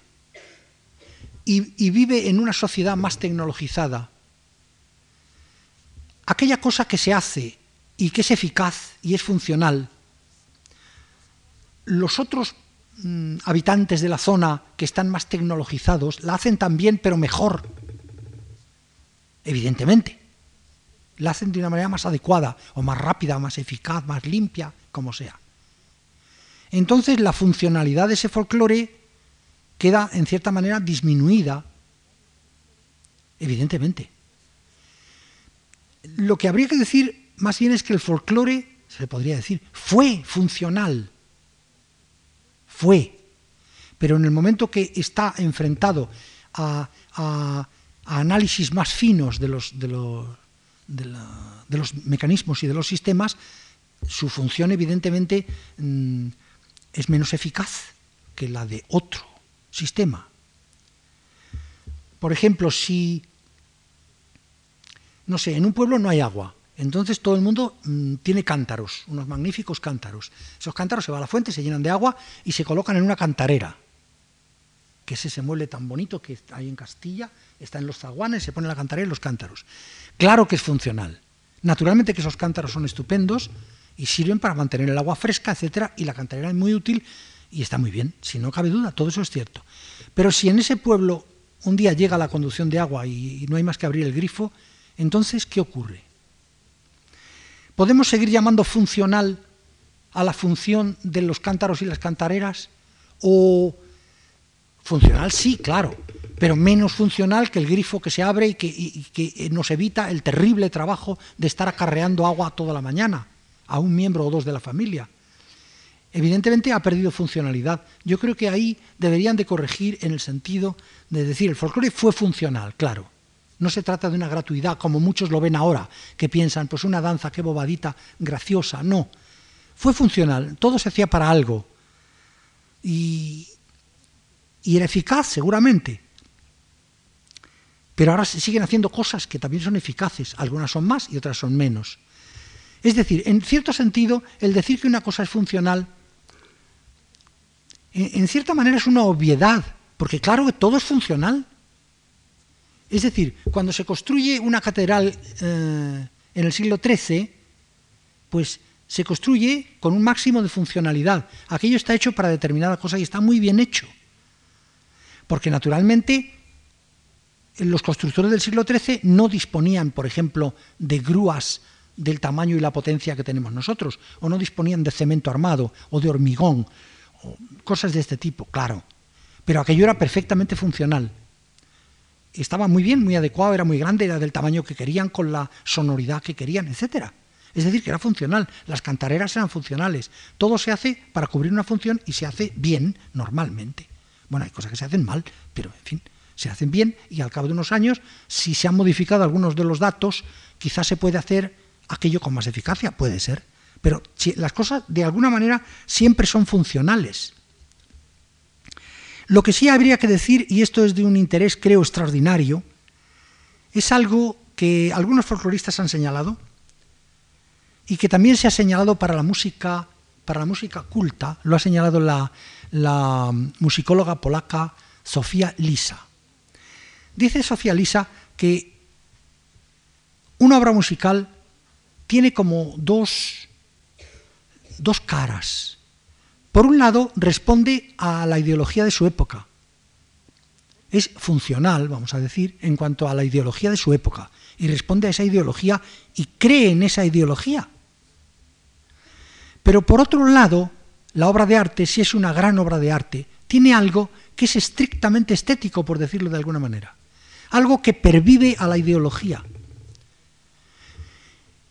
y, vive en una sociedad más tecnologizada, aquella cosa que se hace y que es eficaz y es funcional, los otros mm, habitantes de la zona que están más tecnologizados la hacen también, pero mejor, evidentemente. La hacen de una manera más adecuada, o más rápida, más eficaz, más limpia, como sea. Entonces la funcionalidad de ese folclore queda en cierta manera disminuida, evidentemente. Lo que habría que decir más bien es que el folclore, se podría decir, fue funcional, fue, pero en el momento que está enfrentado a, análisis más finos de los, de los, mecanismos y de los sistemas, su función evidentemente mm, es menos eficaz que la de otro sistema. Por ejemplo, si, no sé, en un pueblo no hay agua, entonces todo el mundo mm, tiene cántaros, unos magníficos cántaros. Esos cántaros se van a la fuente, se llenan de agua y se colocan en una cantarera, que es ese mueble tan bonito que hay en Castilla, está en los zaguanes, se pone la cantarera y los cántaros. Claro que es funcional. Naturalmente que esos cántaros son estupendos, y sirven para mantener el agua fresca, etcétera, y la cantarera es muy útil y está muy bien, si no cabe duda, todo eso es cierto. Pero si en ese pueblo un día llega la conducción de agua y, no hay más que abrir el grifo, entonces, ¿qué ocurre? ¿Podemos seguir llamando funcional a la función de los cántaros y las cantareras? ¿O funcional? Sí, claro, pero menos funcional que el grifo que se abre y que, que nos evita el terrible trabajo de estar acarreando agua toda la mañana a un miembro o dos de la familia. Evidentemente ha perdido funcionalidad. Yo creo que ahí deberían de corregir en el sentido de decir, el folclore fue funcional, claro. No se trata de una gratuidad, como muchos lo ven ahora, que piensan, pues una danza, qué bobadita, graciosa. No, fue funcional, todo se hacía para algo. Y, y era eficaz, seguramente. Pero ahora se siguen haciendo cosas que también son eficaces. Algunas son más y otras son menos. Es decir, en cierto sentido, el decir que una cosa es funcional, en, cierta manera es una obviedad, porque claro que todo es funcional. Es decir, cuando se construye una catedral eh, en el siglo XIII, pues se construye con un máximo de funcionalidad. Aquello está hecho para determinada cosa y está muy bien hecho. Porque naturalmente los constructores del siglo XIII no disponían, por ejemplo, de grúas del tamaño y la potencia que tenemos nosotros, o no disponían de cemento armado o de hormigón, o cosas de este tipo, claro. Pero aquello era perfectamente funcional. Estaba muy bien, muy adecuado, era muy grande, era del tamaño que querían, con la sonoridad que querían, etcétera. Es decir, que era funcional, las cantareras eran funcionales. Todo se hace para cubrir una función y se hace bien normalmente. Bueno, hay cosas que se hacen mal, pero en fin, se hacen bien y al cabo de unos años, si se han modificado algunos de los datos, quizás se puede hacer aquello con más eficacia, puede ser. Pero las cosas de alguna manera siempre son funcionales. Lo que sí habría que decir, y esto es de un interés creo extraordinario, es algo que algunos folcloristas han señalado y que también se ha señalado para la música, para la música culta, lo ha señalado la, la musicóloga polaca Sofía Lisa. Dice Sofía Lisa que una obra musical tiene como dos, dos caras. Por un lado, responde a la ideología de su época. Es funcional, vamos a decir, en cuanto a la ideología de su época. Y responde a esa ideología y cree en esa ideología. Pero por otro lado, la obra de arte, si es una gran obra de arte, tiene algo que es estrictamente estético, por decirlo de alguna manera. Algo que pervive a la ideología.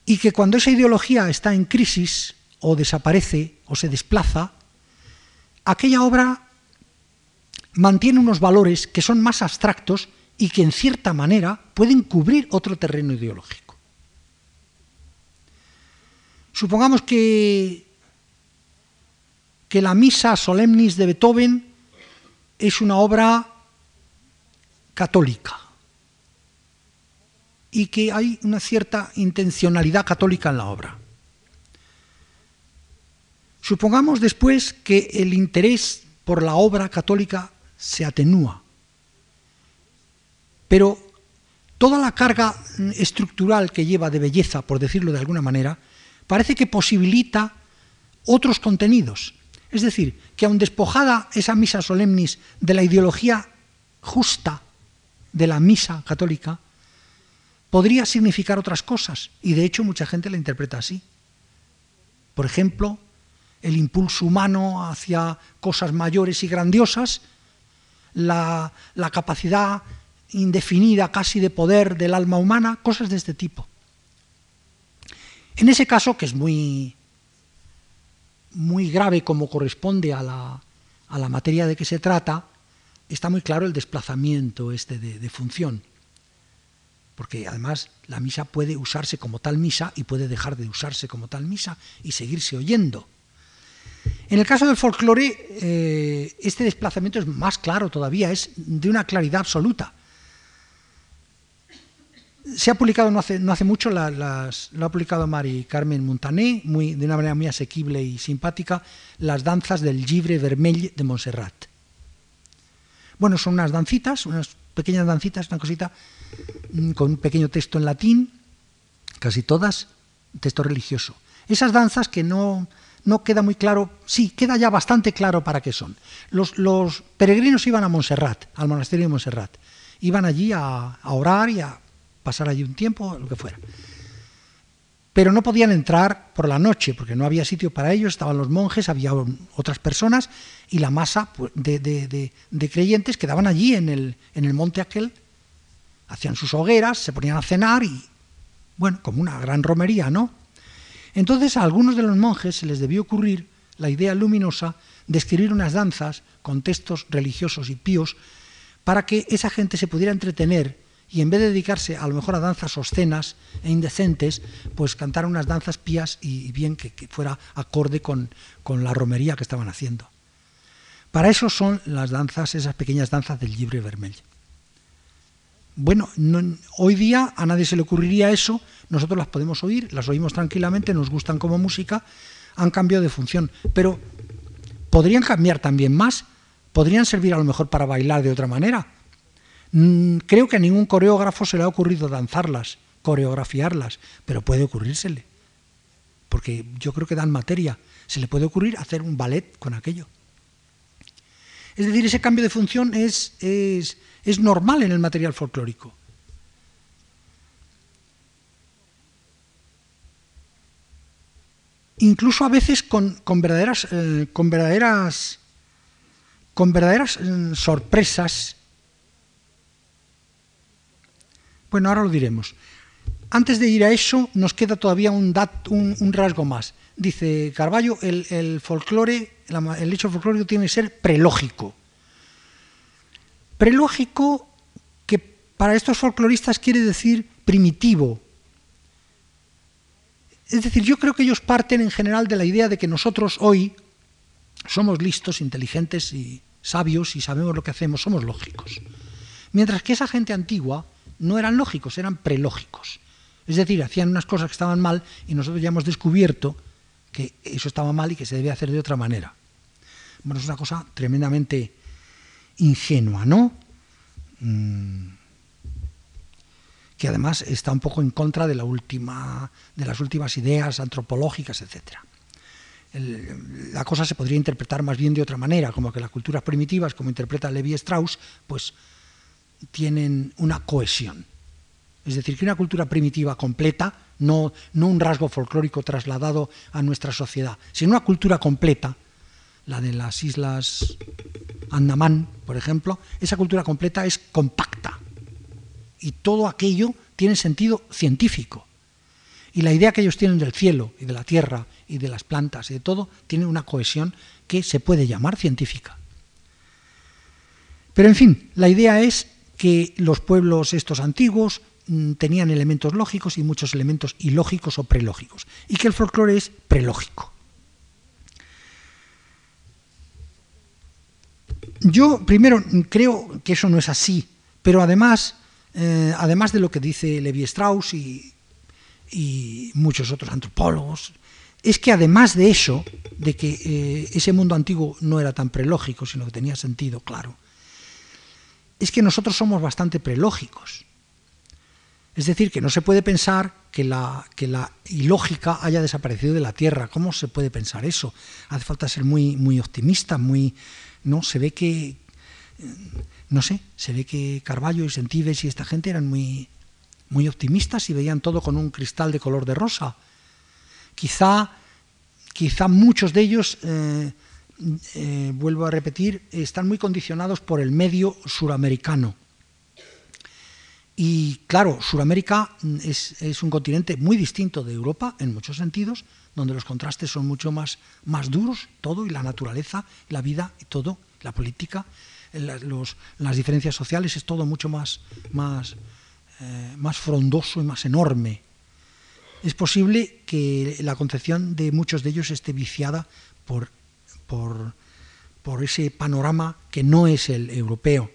Y que cuando esa ideología está en crisis, o desaparece, o se desplaza, aquella obra mantiene unos valores que son más abstractos y que en cierta manera pueden cubrir otro terreno ideológico. Supongamos que que la Misa Solemnis de Beethoven es una obra católica y que hay una cierta intencionalidad católica en la obra. Supongamos después que el interés por la obra católica se atenúa, pero toda la carga estructural que lleva de belleza, por decirlo de alguna manera, parece que posibilita otros contenidos, es decir, que aun despojada esa misa solemnis de la ideología justa de la misa católica, podría significar otras cosas, y de hecho mucha gente la interpreta así. Por ejemplo, el impulso humano hacia cosas mayores y grandiosas, la, capacidad indefinida casi de poder del alma humana, cosas de este tipo. En ese caso, que es muy muy grave como corresponde a la, a la, materia de que se trata, está muy claro el desplazamiento este de, función. Porque además la misa puede usarse como tal misa y puede dejar de usarse como tal misa y seguirse oyendo. En el caso del folclore, eh, este desplazamiento es más claro todavía, es de una claridad absoluta se ha publicado no hace, no hace mucho, lo ha publicado Mari Carmen Montané, muy, de una manera muy asequible y simpática, las danzas del Givre Vermell de Montserrat. Bueno, son unas dancitas, unas pequeñas dancitas, una cosita mm, con un pequeño texto en latín, casi todas, texto religioso. Esas danzas que no, no queda muy claro, sí, queda ya bastante claro para qué son. Los, los peregrinos iban a Montserrat, al monasterio de Montserrat. Iban allí a, a orar y a pasar allí un tiempo, lo que fuera. Pero no podían entrar por la noche, porque no había sitio para ellos, estaban los monjes, había otras personas, y la masa pues, de, creyentes quedaban allí en el, en el monte aquel, hacían sus hogueras, se ponían a cenar y, bueno, como una gran romería, ¿no? Entonces a algunos de los monjes se les debió ocurrir la idea luminosa de escribir unas danzas con textos religiosos y píos para que esa gente se pudiera entretener y en vez de dedicarse a lo mejor a danzas obscenas e indecentes, pues cantar unas danzas pías y, bien que, fuera acorde con, la romería que estaban haciendo. Para eso son las danzas, esas pequeñas danzas del libre vermell. Bueno, hoy día a nadie se le ocurriría eso, nosotros las podemos oír, las oímos tranquilamente, nos gustan como música, han cambiado de función, pero podrían cambiar también más, podrían servir a lo mejor para bailar de otra manera, creo que a ningún coreógrafo se le ha ocurrido danzarlas, coreografiarlas, pero puede ocurrírsele. Porque yo creo que dan materia. Se le puede ocurrir hacer un ballet con aquello. Es decir, ese cambio de función es, es, normal en el material folclórico. Incluso a veces con, verdaderas, eh, con verdaderas, con verdaderas eh, sorpresas Bueno, ahora lo diremos. Antes de ir a eso, nos queda todavía un, rasgo más. Dice Carballo, el, folclore, el hecho folclórico tiene que ser prelógico. Prelógico para estos folcloristas quiere decir primitivo. Es decir, yo creo que ellos parten en general de la idea de que nosotros hoy somos listos, inteligentes y sabios y sabemos lo que hacemos, somos lógicos. Mientras que esa gente antigua no eran lógicos, eran prelógicos. Es decir, hacían unas cosas que estaban mal y nosotros ya hemos descubierto que eso estaba mal y que se debe hacer de otra manera. Bueno, es una cosa tremendamente ingenua, ¿no? Mm. que además está un poco en contra de las últimas ideas antropológicas, etc. la cosa se podría interpretar más bien de otra manera, como que las culturas primitivas, como interpreta Levi Strauss, pues tienen una cohesión. Es decir, que una cultura primitiva completa, no, no un rasgo folclórico trasladado a nuestra sociedad, sino una cultura completa, la de las islas Andamán, por ejemplo, esa cultura completa es compacta y todo aquello tiene sentido científico. Y la idea que ellos tienen del cielo y de la tierra y de las plantas y de todo tiene una cohesión que se puede llamar científica. Pero en fin, la idea es que los pueblos estos antiguos mm, tenían elementos lógicos y muchos elementos ilógicos o prelógicos, y que el folclore es prelógico. Yo primero creo que eso no es así, pero además, eh, además de lo que dice Levi Strauss y, y, muchos otros antropólogos, es que además de eso, de que eh, ese mundo antiguo no era tan prelógico, sino que tenía sentido, claro, es que nosotros somos bastante prelógicos. Es decir, que no se puede pensar que la, ilógica haya desaparecido de la Tierra. ¿Cómo se puede pensar eso? Hace falta ser muy, muy optimista, muy... No, se ve que... No sé, se ve que Carballo y Sentives y esta gente eran muy, muy optimistas y veían todo con un cristal de color de rosa. Quizá, quizá muchos de ellos eh, eh, vuelvo a repetir, están muy condicionados por el medio suramericano. Y claro, Suramérica es, un continente muy distinto de Europa en muchos sentidos, donde los contrastes son mucho más, más duros, todo, y la naturaleza, la vida y todo, la política, las diferencias sociales, es todo mucho más, más, eh, más frondoso y más enorme. Es posible que la concepción de muchos de ellos esté viciada por por, ese panorama que no es el europeo.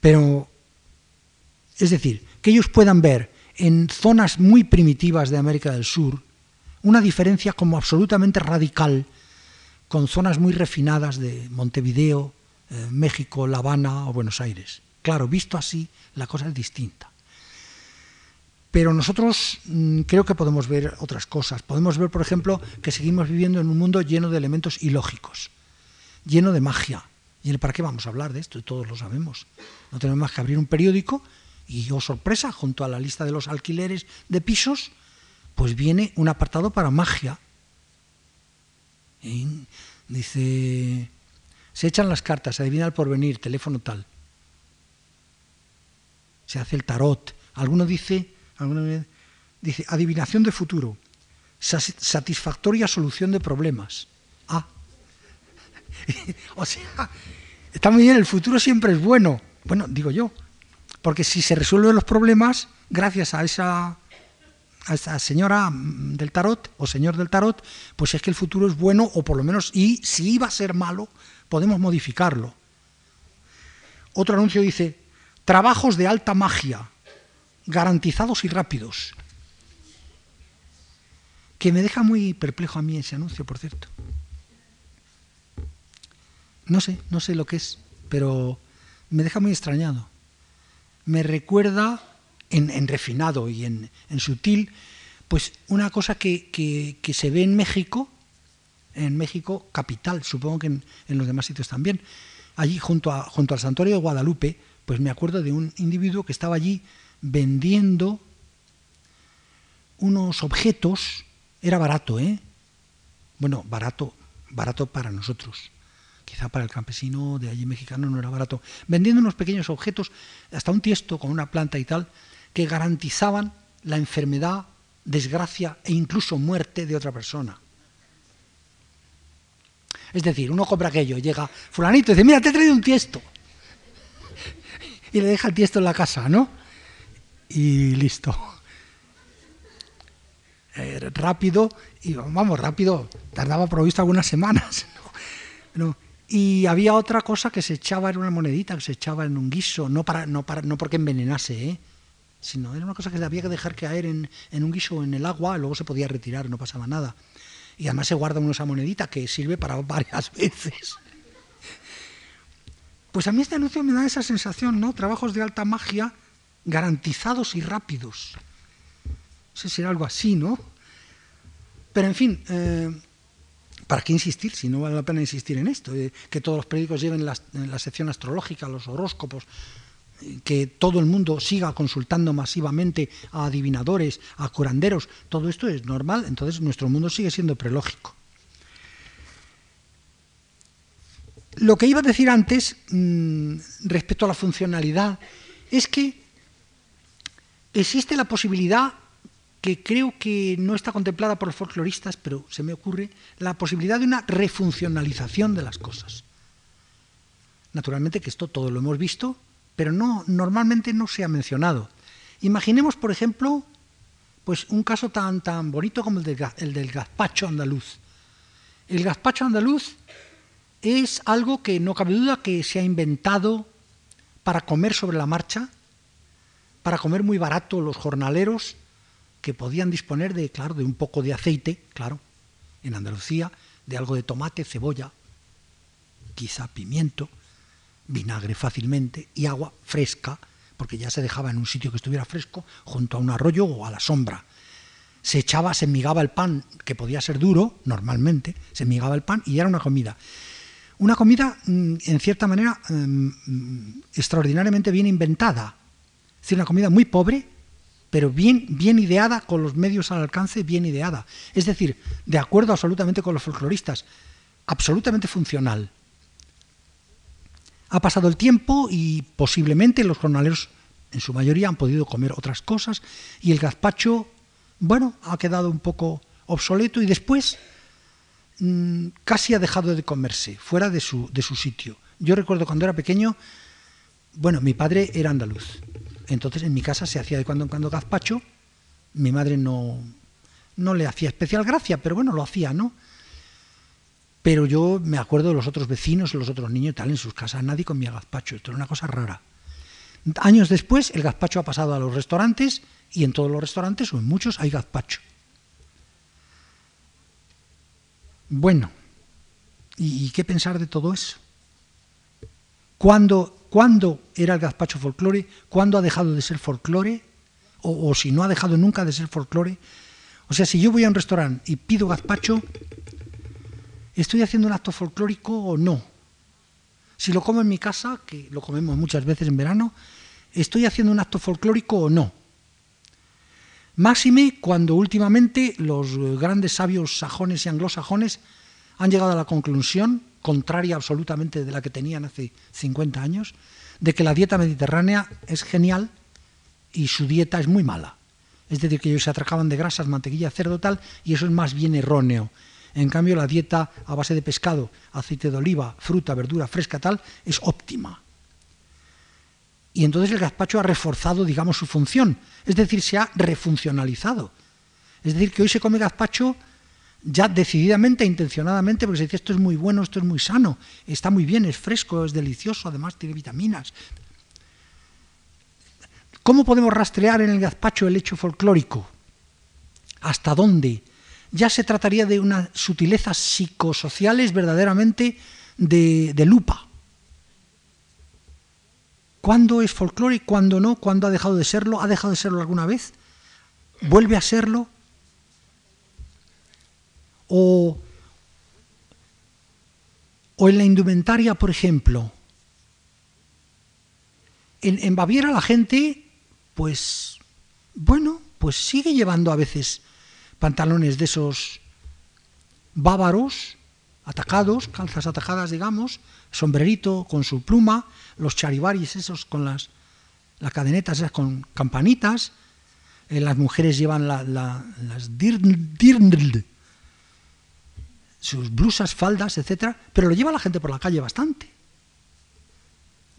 Pero, es decir, que ellos puedan ver en zonas muy primitivas de América del Sur una diferencia como absolutamente radical con zonas muy refinadas de Montevideo, eh, México, La Habana o Buenos Aires. Claro, visto así, la cosa es distinta. Pero nosotros mm, creo que podemos ver otras cosas. Podemos ver, por ejemplo, que seguimos viviendo en un mundo lleno de elementos ilógicos, lleno de magia. ¿Y para qué vamos a hablar de esto? Todos lo sabemos. No tenemos más que abrir un periódico y, oh sorpresa, junto a la lista de los alquileres de pisos, pues viene un apartado para magia. Dice, se echan las cartas, se adivina el porvenir, teléfono tal. Se hace el tarot. Alguno dice dice, adivinación de futuro, satisfactoria solución de problemas. Ah, *laughs* o sea, está muy bien, el futuro siempre es bueno. Bueno, digo yo, porque si se resuelven los problemas, gracias a esa, a esa señora del tarot o señor del tarot, pues es que el futuro es bueno o por lo menos, y si iba a ser malo, podemos modificarlo. Otro anuncio dice, trabajos de alta magia, garantizados y rápidos. Que me deja muy perplejo a mí ese anuncio, por cierto. No sé, no sé lo que es, pero me deja muy extrañado. Me recuerda en, refinado y en, sutil, pues una cosa que, se ve en México, en México capital, supongo que en, en los demás sitios también. Allí junto, a, junto al santuario de Guadalupe, pues me acuerdo de un individuo que estaba allí vendiendo unos objetos, era barato, ¿eh? Bueno, barato, barato para nosotros. Quizá para el campesino de allí mexicano no era barato. Vendiendo unos pequeños objetos, hasta un tiesto con una planta y tal, que garantizaban la enfermedad, desgracia e incluso muerte de otra persona. Es decir, uno compra aquello, llega fulanito y dice, mira, te he traído un tiesto. *laughs* y le deja el tiesto en la casa, ¿no? Y listo. *laughs* Eh, rápido, y vamos, rápido, tardaba por visto algunas semanas. *laughs* Y había otra cosa que se echaba, en una monedita que se echaba en un guiso, no, para, no, para, no porque envenenase, ¿eh? sino era una cosa que había que dejar caer en, en un guiso en el agua, luego se podía retirar, no pasaba nada. Y además se guarda uno esa monedita que sirve para *laughs* varias veces. Pues a mí este anuncio me da esa sensación, ¿no? Trabajos de alta magia garantizados y rápidos. No sé si era algo así, ¿no? Pero en fin, eh, ¿para qué insistir si no vale la pena insistir en esto? Eh, que todos los periódicos lleven la, la sección astrológica, los horóscopos, que todo el mundo siga consultando masivamente a adivinadores, a curanderos, todo esto es normal, entonces nuestro mundo sigue siendo prelógico. Lo que iba a decir antes mm, respecto a la funcionalidad es que existe la posibilidad que creo que no está contemplada por los folcloristas, pero se me ocurre, la posibilidad de una refuncionalización de las cosas. Naturalmente que esto todo lo hemos visto, pero no, normalmente no se ha mencionado. Imaginemos, por ejemplo, pues un caso tan, tan bonito como el, el del gazpacho andaluz. El gazpacho andaluz es algo que no cabe duda que se ha inventado para comer sobre la marcha, para comer muy barato los jornaleros que podían disponer de, claro, de un poco de aceite, claro, en Andalucía, de algo de tomate, cebolla, quizá pimiento, vinagre fácilmente y agua fresca, porque ya se dejaba en un sitio que estuviera fresco, junto a un arroyo o a la sombra. Se echaba, se migaba el pan, que podía ser duro, normalmente, se migaba el pan y era una comida. Una comida, mm, en cierta manera, mm, mm, extraordinariamente bien inventada. Es decir, una comida muy pobre, pero bien, bien ideada, con los medios al alcance, bien ideada. Es decir, de acuerdo absolutamente con los folcloristas, absolutamente funcional. Ha pasado el tiempo y posiblemente los jornaleros en su mayoría han podido comer otras cosas y el gazpacho, bueno, ha quedado un poco obsoleto y después mm, casi ha dejado de comerse, fuera de su, de su sitio. Yo recuerdo cuando era pequeño, bueno, mi padre era andaluz, entonces en mi casa se hacía de cuando en cuando gazpacho, mi madre no, no le hacía especial gracia, pero bueno, lo hacía, ¿no? Pero yo me acuerdo de los otros vecinos, los otros niños y tal, en sus casas nadie comía gazpacho, esto era una cosa rara. Años después el gazpacho ha pasado a los restaurantes y en todos los restaurantes o en muchos hay gazpacho. Bueno, ¿y, qué pensar de todo eso? ¿Cuándo, era el gazpacho folclore? ¿Cuándo ha dejado de ser folclore? O, o si no ha dejado nunca de ser folclore. O sea, si yo voy a un restaurante y pido gazpacho, ¿Estoy haciendo un acto folclórico o no? Si lo como en mi casa, que lo comemos muchas veces en verano, ¿estoy haciendo un acto folclórico o no? Máxime cuando últimamente los grandes sabios sajones y anglosajones han llegado a la conclusión, contraria absolutamente de la que tenían hace 50 años, de que la dieta mediterránea es genial y su dieta es muy mala. Es decir, que ellos se atracaban de grasas, mantequilla, cerdo, tal, y eso es más bien erróneo. En cambio, la dieta a base de pescado, aceite de oliva, fruta, verdura fresca, tal, es óptima. Y entonces el gazpacho ha reforzado, digamos, su función. Es decir, se ha refuncionalizado. Es decir, que hoy se come gazpacho ya decididamente, intencionadamente, porque se dice esto es muy bueno, esto es muy sano, está muy bien, es fresco, es delicioso, además tiene vitaminas. ¿Cómo podemos rastrear en el gazpacho el hecho folclórico? ¿Hasta dónde? ya se trataría de unas sutilezas psicosociales verdaderamente de, lupa. ¿Cuándo es folclore cuándo no? ¿Cuándo ha dejado de serlo? ¿Ha dejado de serlo alguna vez? ¿Vuelve a serlo? O, o en la indumentaria, por ejemplo. En, en Baviera la gente, pues, bueno, pues sigue llevando a veces pantalones de esos bávaros, atacados, calzas atacadas, digamos, sombrerito con su pluma, los charibaris esos con las, las cadenetas esas con campanitas, eh, las mujeres llevan las dirndl, sus blusas, faldas, etc., pero lo lleva la gente por la calle bastante.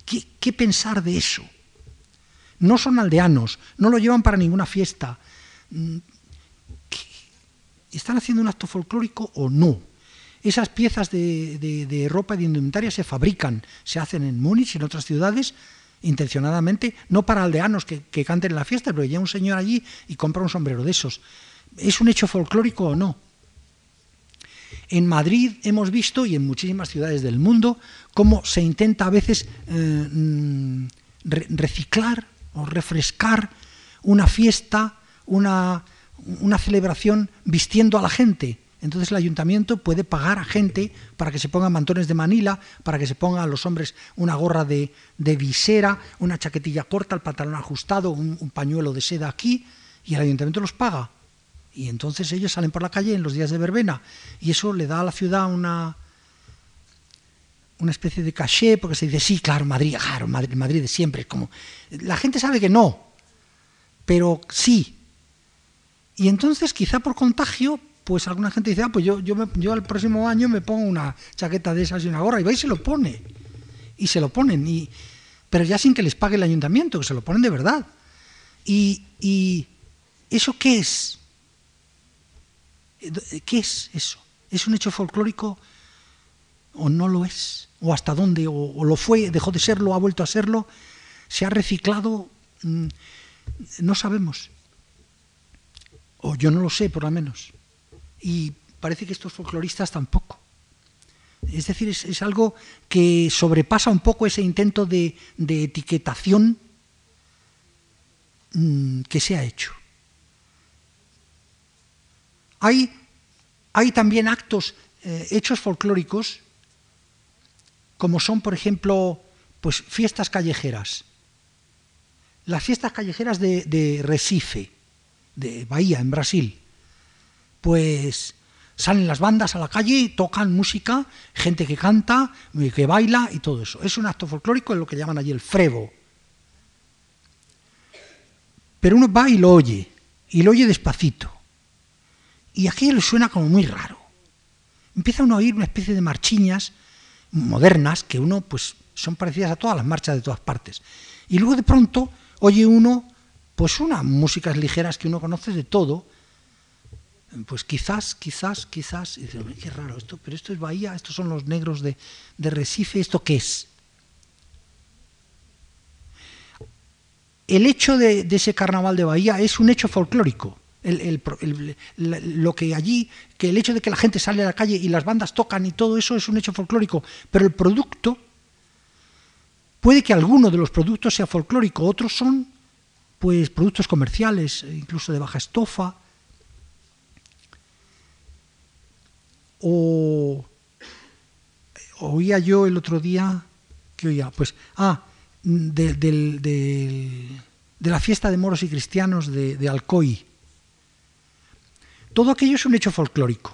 ¿Qué, ¿Qué pensar de eso? no son aldeanos, no lo llevan para ninguna fiesta. ¿Están haciendo un acto folclórico o no? Esas piezas de, ropa y de indumentaria se fabrican, se hacen en Múnich y en otras ciudades intencionadamente, no para aldeanos que, que canten en la fiesta, pero llega un señor allí y compra un sombrero de esos. ¿Es un hecho folclórico o no? En Madrid hemos visto, y en muchísimas ciudades del mundo, cómo se intenta a veces eh, mm, reciclar o refrescar una fiesta, una, una celebración vistiendo a la gente. Entonces el ayuntamiento puede pagar a gente para que se pongan mantones de Manila, para que se pongan a los hombres una gorra de, visera, una chaquetilla corta, el pantalón ajustado, un, pañuelo de seda aquí, y el ayuntamiento los paga. Y entonces ellos salen por la calle en los días de verbena, y eso le da a la ciudad una, una especie de caché, porque se dice, sí, claro, Madrid, claro, Madrid, Madrid de siempre. como, la gente sabe que no, pero sí. Y entonces, quizá por contagio, pues alguna gente dice, ah, pues yo, yo, yo el próximo año me pongo una chaqueta de esas y una gorra, y va y se lo pone. Y se lo ponen, y, pero ya sin que les pague el ayuntamiento, que se lo ponen de verdad. ¿Y, y eso qué es? ¿Qué es eso? ¿Es un hecho folclórico o no lo es? ¿O hasta dónde? ¿O, lo fue, dejó de serlo, ha vuelto a serlo? ¿Se ha reciclado? Mm, no sabemos. O yo no lo sé, por lo menos y parece que estos folcloristas tampoco. Es decir, es, algo que sobrepasa un poco ese intento de, etiquetación mm, que se ha hecho. Hay, también actos, eh, hechos folclóricos, como son, por ejemplo, pues fiestas callejeras. Las fiestas callejeras de Recife, de Bahía, en Brasil pues salen las bandas a la calle, tocan música, gente que canta, que baila y todo eso. Es un acto folclórico, es lo que llaman allí el frevo. Pero uno va y lo oye, y lo oye despacito. Y aquí le suena como muy raro. Empieza uno a oír una especie de marchiñas modernas que uno, pues, son parecidas a todas las marchas de todas partes. Y luego de pronto oye uno, pues, unas músicas ligeras que uno conoce de todo, pues quizás, quizás, quizás, y dice, qué raro esto, pero esto es Bahía, estos son los negros de, Recife, ¿esto qué es? El hecho de, ese carnaval de Bahía es un hecho folclórico. Lo que allí, que el hecho de que la gente sale a la calle y las bandas tocan y todo eso es un hecho folclórico, pero el producto, puede que alguno de los productos sea folclórico, otros son pues productos comerciales, incluso de baja estofa, o oía yo el otro día, ¿qué oía? Pues, ah, de, la fiesta de moros y cristianos de, de Alcoy. Todo aquello es un hecho folclórico.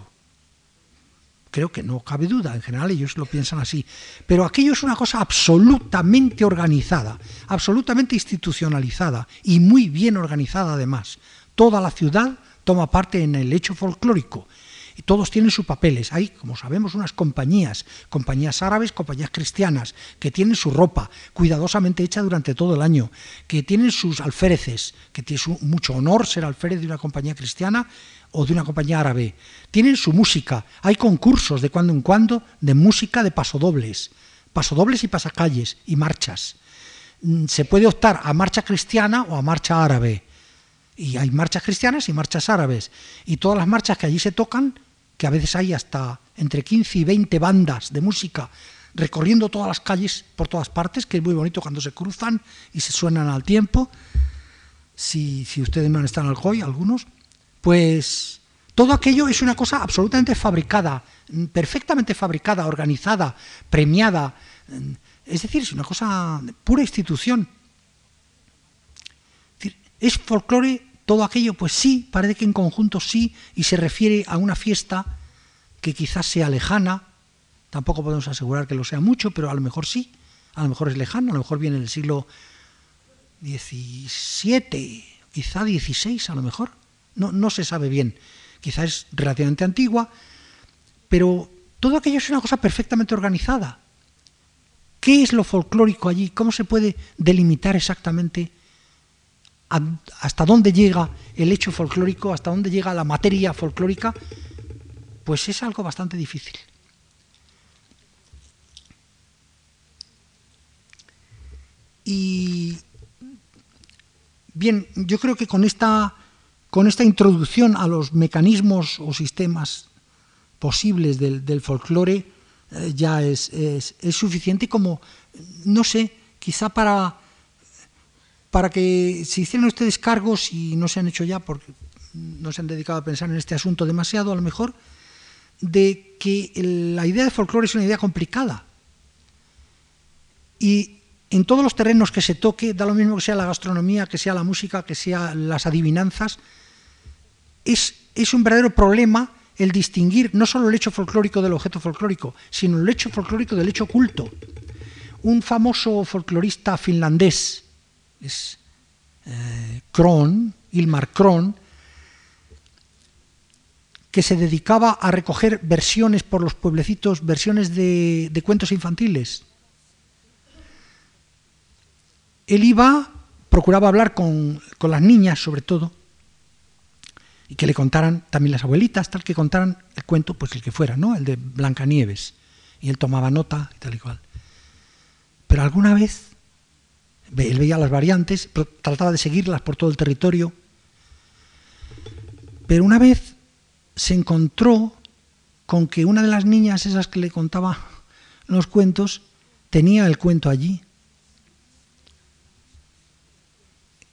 Creo que no cabe duda, en general ellos lo piensan así. Pero aquello es una cosa absolutamente organizada, absolutamente institucionalizada y muy bien organizada además. Toda la ciudad toma parte en el hecho folclórico y todos tienen sus papeles. Hay, como sabemos, unas compañías, compañías árabes, compañías cristianas, que tienen su ropa cuidadosamente hecha durante todo el año, que tienen sus alféreces, que tiene mucho honor ser alférez de una compañía cristiana o de una compañía árabe. Tienen su música. Hay concursos de cuando en cuando de música de pasodobles, pasodobles y pasacalles y marchas. Mm, se puede optar a marcha cristiana o a marcha árabe y hay marchas cristianas y marchas árabes. Y todas las marchas que allí se tocan, que a veces hay hasta entre 15 y 20 bandas de música recorriendo todas las calles por todas partes, que es muy bonito cuando se cruzan y se suenan al tiempo. Si, si ustedes no están al COI, algunos, pues todo aquello es una cosa absolutamente fabricada, perfectamente fabricada, organizada, premiada. Es decir, es una cosa de pura institución. ¿Es folclore todo aquello? Pues sí, parece que en conjunto sí, y se refiere a una fiesta que quizás sea lejana, tampoco podemos asegurar que lo sea mucho, pero a lo mejor sí, a lo mejor es lejano, a lo mejor viene en el siglo XVII, quizá XVI a lo mejor, no, no se sabe bien, quizá es relativamente antigua, pero todo aquello es una cosa perfectamente organizada. ¿Qué es lo folclórico allí? ¿Cómo se puede delimitar exactamente hasta dónde llega el hecho folclórico, hasta dónde llega la materia folclórica, pues es algo bastante difícil. Y bien, yo creo que con esta, con esta introducción a los mecanismos o sistemas posibles del, folclore eh, ya es, es, suficiente como, no sé, quizá para, para que se hicieran ustedes cargos y no se han hecho ya porque no se han dedicado a pensar en este asunto demasiado a lo mejor, de que la idea de folclore es una idea complicada. Y en todos los terrenos que se toque, da lo mismo que sea la gastronomía, que sea la música, que sea las adivinanzas, es, es un verdadero problema el distinguir no solo el hecho folclórico del objeto folclórico, sino el hecho folclórico del hecho oculto. Un famoso folclorista finlandés, es eh, Kron, Ilmar Kron, que se dedicaba a recoger versiones por los pueblecitos, versiones de, de cuentos infantiles. Él iba, procuraba hablar con, con las niñas sobre todo, y que le contaran también las abuelitas, tal que contaran el cuento, pues el que fuera, ¿no? El de Blancanieves. Y él tomaba nota y tal y cual. Pero alguna vez él veía las variantes, trataba de seguirlas por todo el territorio. Pero una vez se encontró con que una de las niñas, esas que le contaba los cuentos, tenía el cuento allí.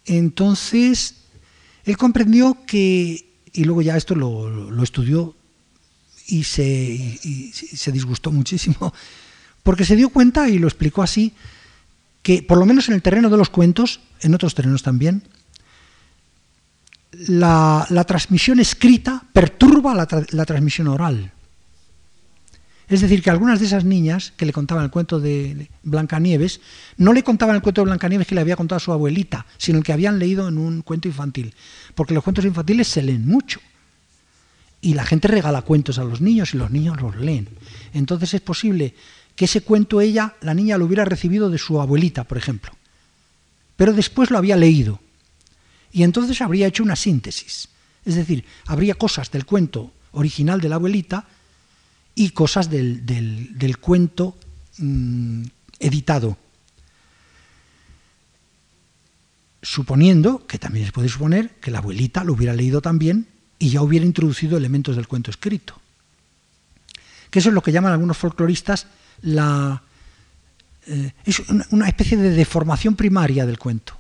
Entonces, él comprendió que y luego ya esto lo, estudió y se, se disgustó muchísimo, porque se dio cuenta, y lo explicó así, que por lo menos en el terreno de los cuentos, en otros terrenos también, la, transmisión escrita perturba la, la, transmisión oral. Es decir, que algunas de esas niñas que le contaban el cuento de Blancanieves, no le contaban el cuento de Blancanieves que le había contado su abuelita, sino el que habían leído en un cuento infantil. Porque los cuentos infantiles se leen mucho. Y la gente regala cuentos a los niños y los niños los leen. Entonces es posible que ese cuento ella, la niña, lo hubiera recibido de su abuelita, por ejemplo. Pero después lo había leído. Y entonces habría hecho una síntesis. Es decir, habría cosas del cuento original de la abuelita y cosas del, del, cuento mm, editado. Suponiendo, que también se puede suponer, que la abuelita lo hubiera leído también y ya hubiera introducido elementos del cuento escrito. Que eso es lo que llaman algunos folcloristas la, eh, es una, especie de deformación primaria del cuento.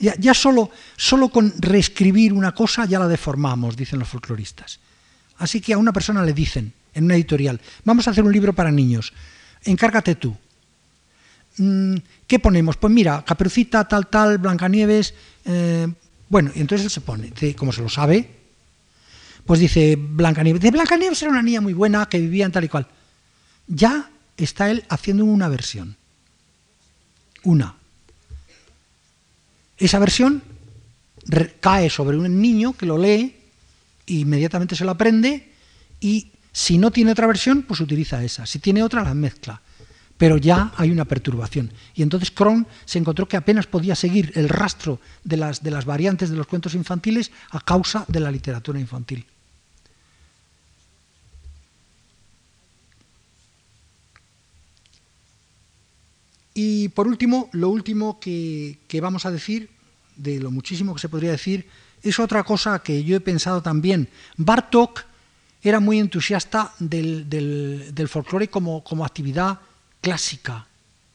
Ya, ya solo, solo con reescribir una cosa ya la deformamos, dicen los folcloristas. Así que a una persona le dicen, en una editorial, vamos a hacer un libro para niños, encárgate tú. Mm, ¿Qué ponemos? Pues mira, Caperucita, tal, tal, Blancanieves. Eh, bueno, y entonces él se pone, como se lo sabe, pues dice Blancanieves. De Blancanieves era una niña muy buena que vivía en tal y cual. Ya está él haciendo una versión. Una. Esa versión cae sobre un niño que lo lee, e inmediatamente se lo aprende y si no tiene otra versión, pues utiliza esa. Si tiene otra, la mezcla. Pero ya hay una perturbación. Y entonces Cron se encontró que apenas podía seguir el rastro de las, de las variantes de los cuentos infantiles a causa de la literatura infantil. Y por último, lo último que, que, vamos a decir, de lo muchísimo que se podría decir, es otra cosa que yo he pensado también. Bartok era muy entusiasta del, del, folclore como, como actividad clásica.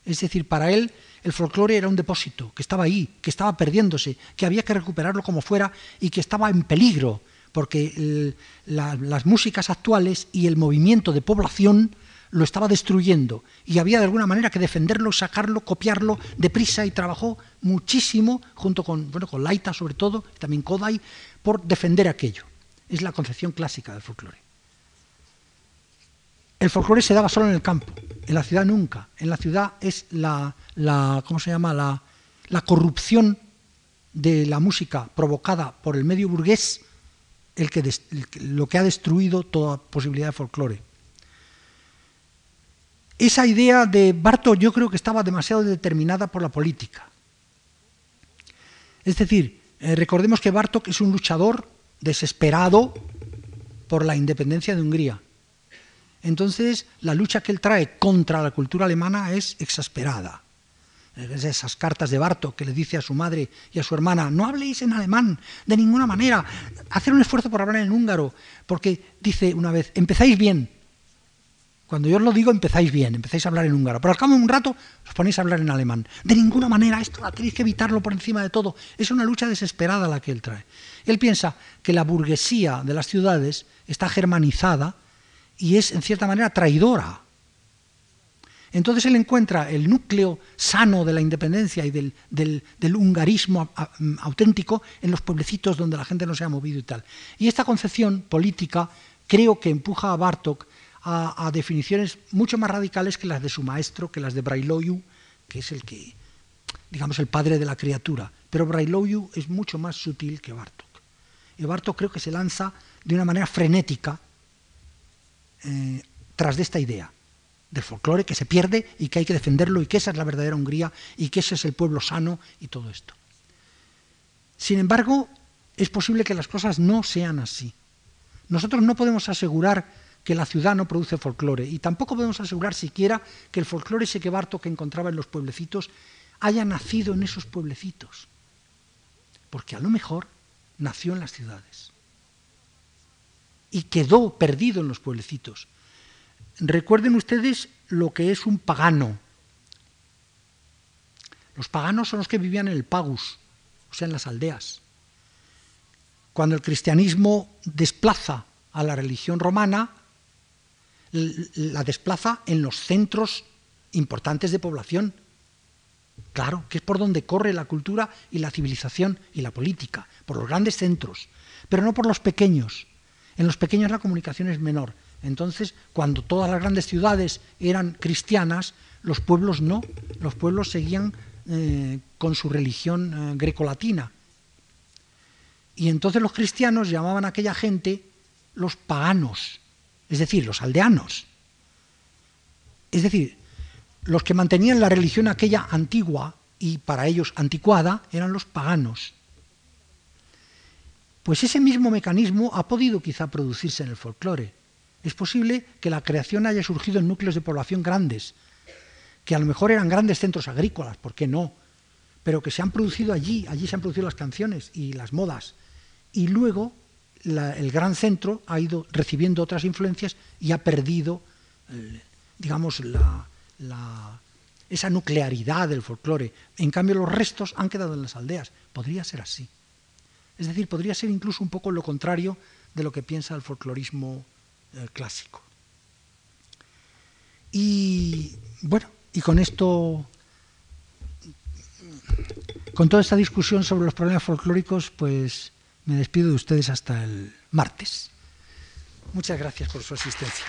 Es decir, para él el folclore era un depósito, que estaba ahí, que estaba perdiéndose, que había que recuperarlo como fuera y que estaba en peligro, porque las músicas actuales y el movimiento de población lo estaba destruyendo y había de alguna manera que defenderlo, sacarlo, copiarlo deprisa y trabajó muchísimo junto con, bueno, con Laita sobre todo, también Kodai, por defender aquello. Es la concepción clásica del folclore. El folclore se daba solo en el campo, en la ciudad nunca. En la ciudad es la, la ¿cómo se llama? La, la corrupción de la música provocada por el medio burgués el que lo que ha destruido toda posibilidad de folclore. Esa idea de Barto yo creo que estaba demasiado determinada por la política. Es decir, eh, recordemos que Bartok es un luchador desesperado por la independencia de Hungría. Entonces, la lucha que él trae contra la cultura alemana es exasperada. esas cartas de Bartok que le dice a su madre y a su hermana, no habléis en alemán de ninguna manera, hacer un esfuerzo por hablar en húngaro, porque dice una vez, empezáis bien, cuando yo os lo digo, empezáis bien, empezáis a hablar en húngaro, pero al cabo de un rato os ponéis a hablar en alemán. De ninguna manera, esto tenéis que evitarlo por encima de todo. Es una lucha desesperada la que él trae. Él piensa que la burguesía de las ciudades está germanizada y es, en cierta manera, traidora. Entonces él encuentra el núcleo sano de la independencia y del, del, del hungarismo auténtico en los pueblecitos donde la gente no se ha movido y tal. Y esta concepción política creo que empuja a Bartok a, definiciones mucho más radicales que las de su maestro, que las de Brailoyu, que es el que, digamos, el padre de la criatura. Pero Brailoyu es mucho más sutil que Bartok. Y Bartok creo que se lanza de una manera frenética eh, tras de esta idea del folclore que se pierde y que hay que defenderlo y que esa es la verdadera Hungría y que ese es el pueblo sano y todo esto. Sin embargo, es posible que las cosas no sean así. Nosotros no podemos asegurar que la ciudad no produce folclore y tampoco podemos asegurar siquiera que el folclore ese que Barto que encontraba en los pueblecitos haya nacido en esos pueblecitos, porque a lo mejor nació en las ciudades y quedó perdido en los pueblecitos. Recuerden ustedes lo que es un pagano. Los paganos son los que vivían en el pagus, o sea, en las aldeas. Cuando el cristianismo desplaza a la religión romana, la desplaza en los centros importantes de población. Claro, que es por donde corre la cultura y la civilización y la política, por los grandes centros, pero no por los pequeños. En los pequeños la comunicación es menor. Entonces, cuando todas las grandes ciudades eran cristianas, los pueblos no, los pueblos seguían eh, con su religión eh, grecolatina. Y entonces los cristianos llamaban a aquella gente los paganos, es decir, los aldeanos. Es decir, los que mantenían la religión aquella antigua y para ellos anticuada eran los paganos. Pues ese mismo mecanismo ha podido quizá producirse en el folclore. Es posible que la creación haya surgido en núcleos de población grandes, que a lo mejor eran grandes centros agrícolas, ¿por qué no? Pero que se han producido allí, allí se han producido las canciones y las modas. Y luego el gran centro ha ido recibiendo otras influencias y ha perdido, digamos, esa nuclearidad del folclore. En cambio, los restos han quedado en las aldeas. Podría ser así. Es decir, podría ser incluso un poco lo contrario de lo que piensa el folclorismo eh, clásico. Y bueno, y con esto, con toda esta discusión sobre los problemas folclóricos, pues me despido de ustedes hasta el martes. Muchas gracias por su asistencia.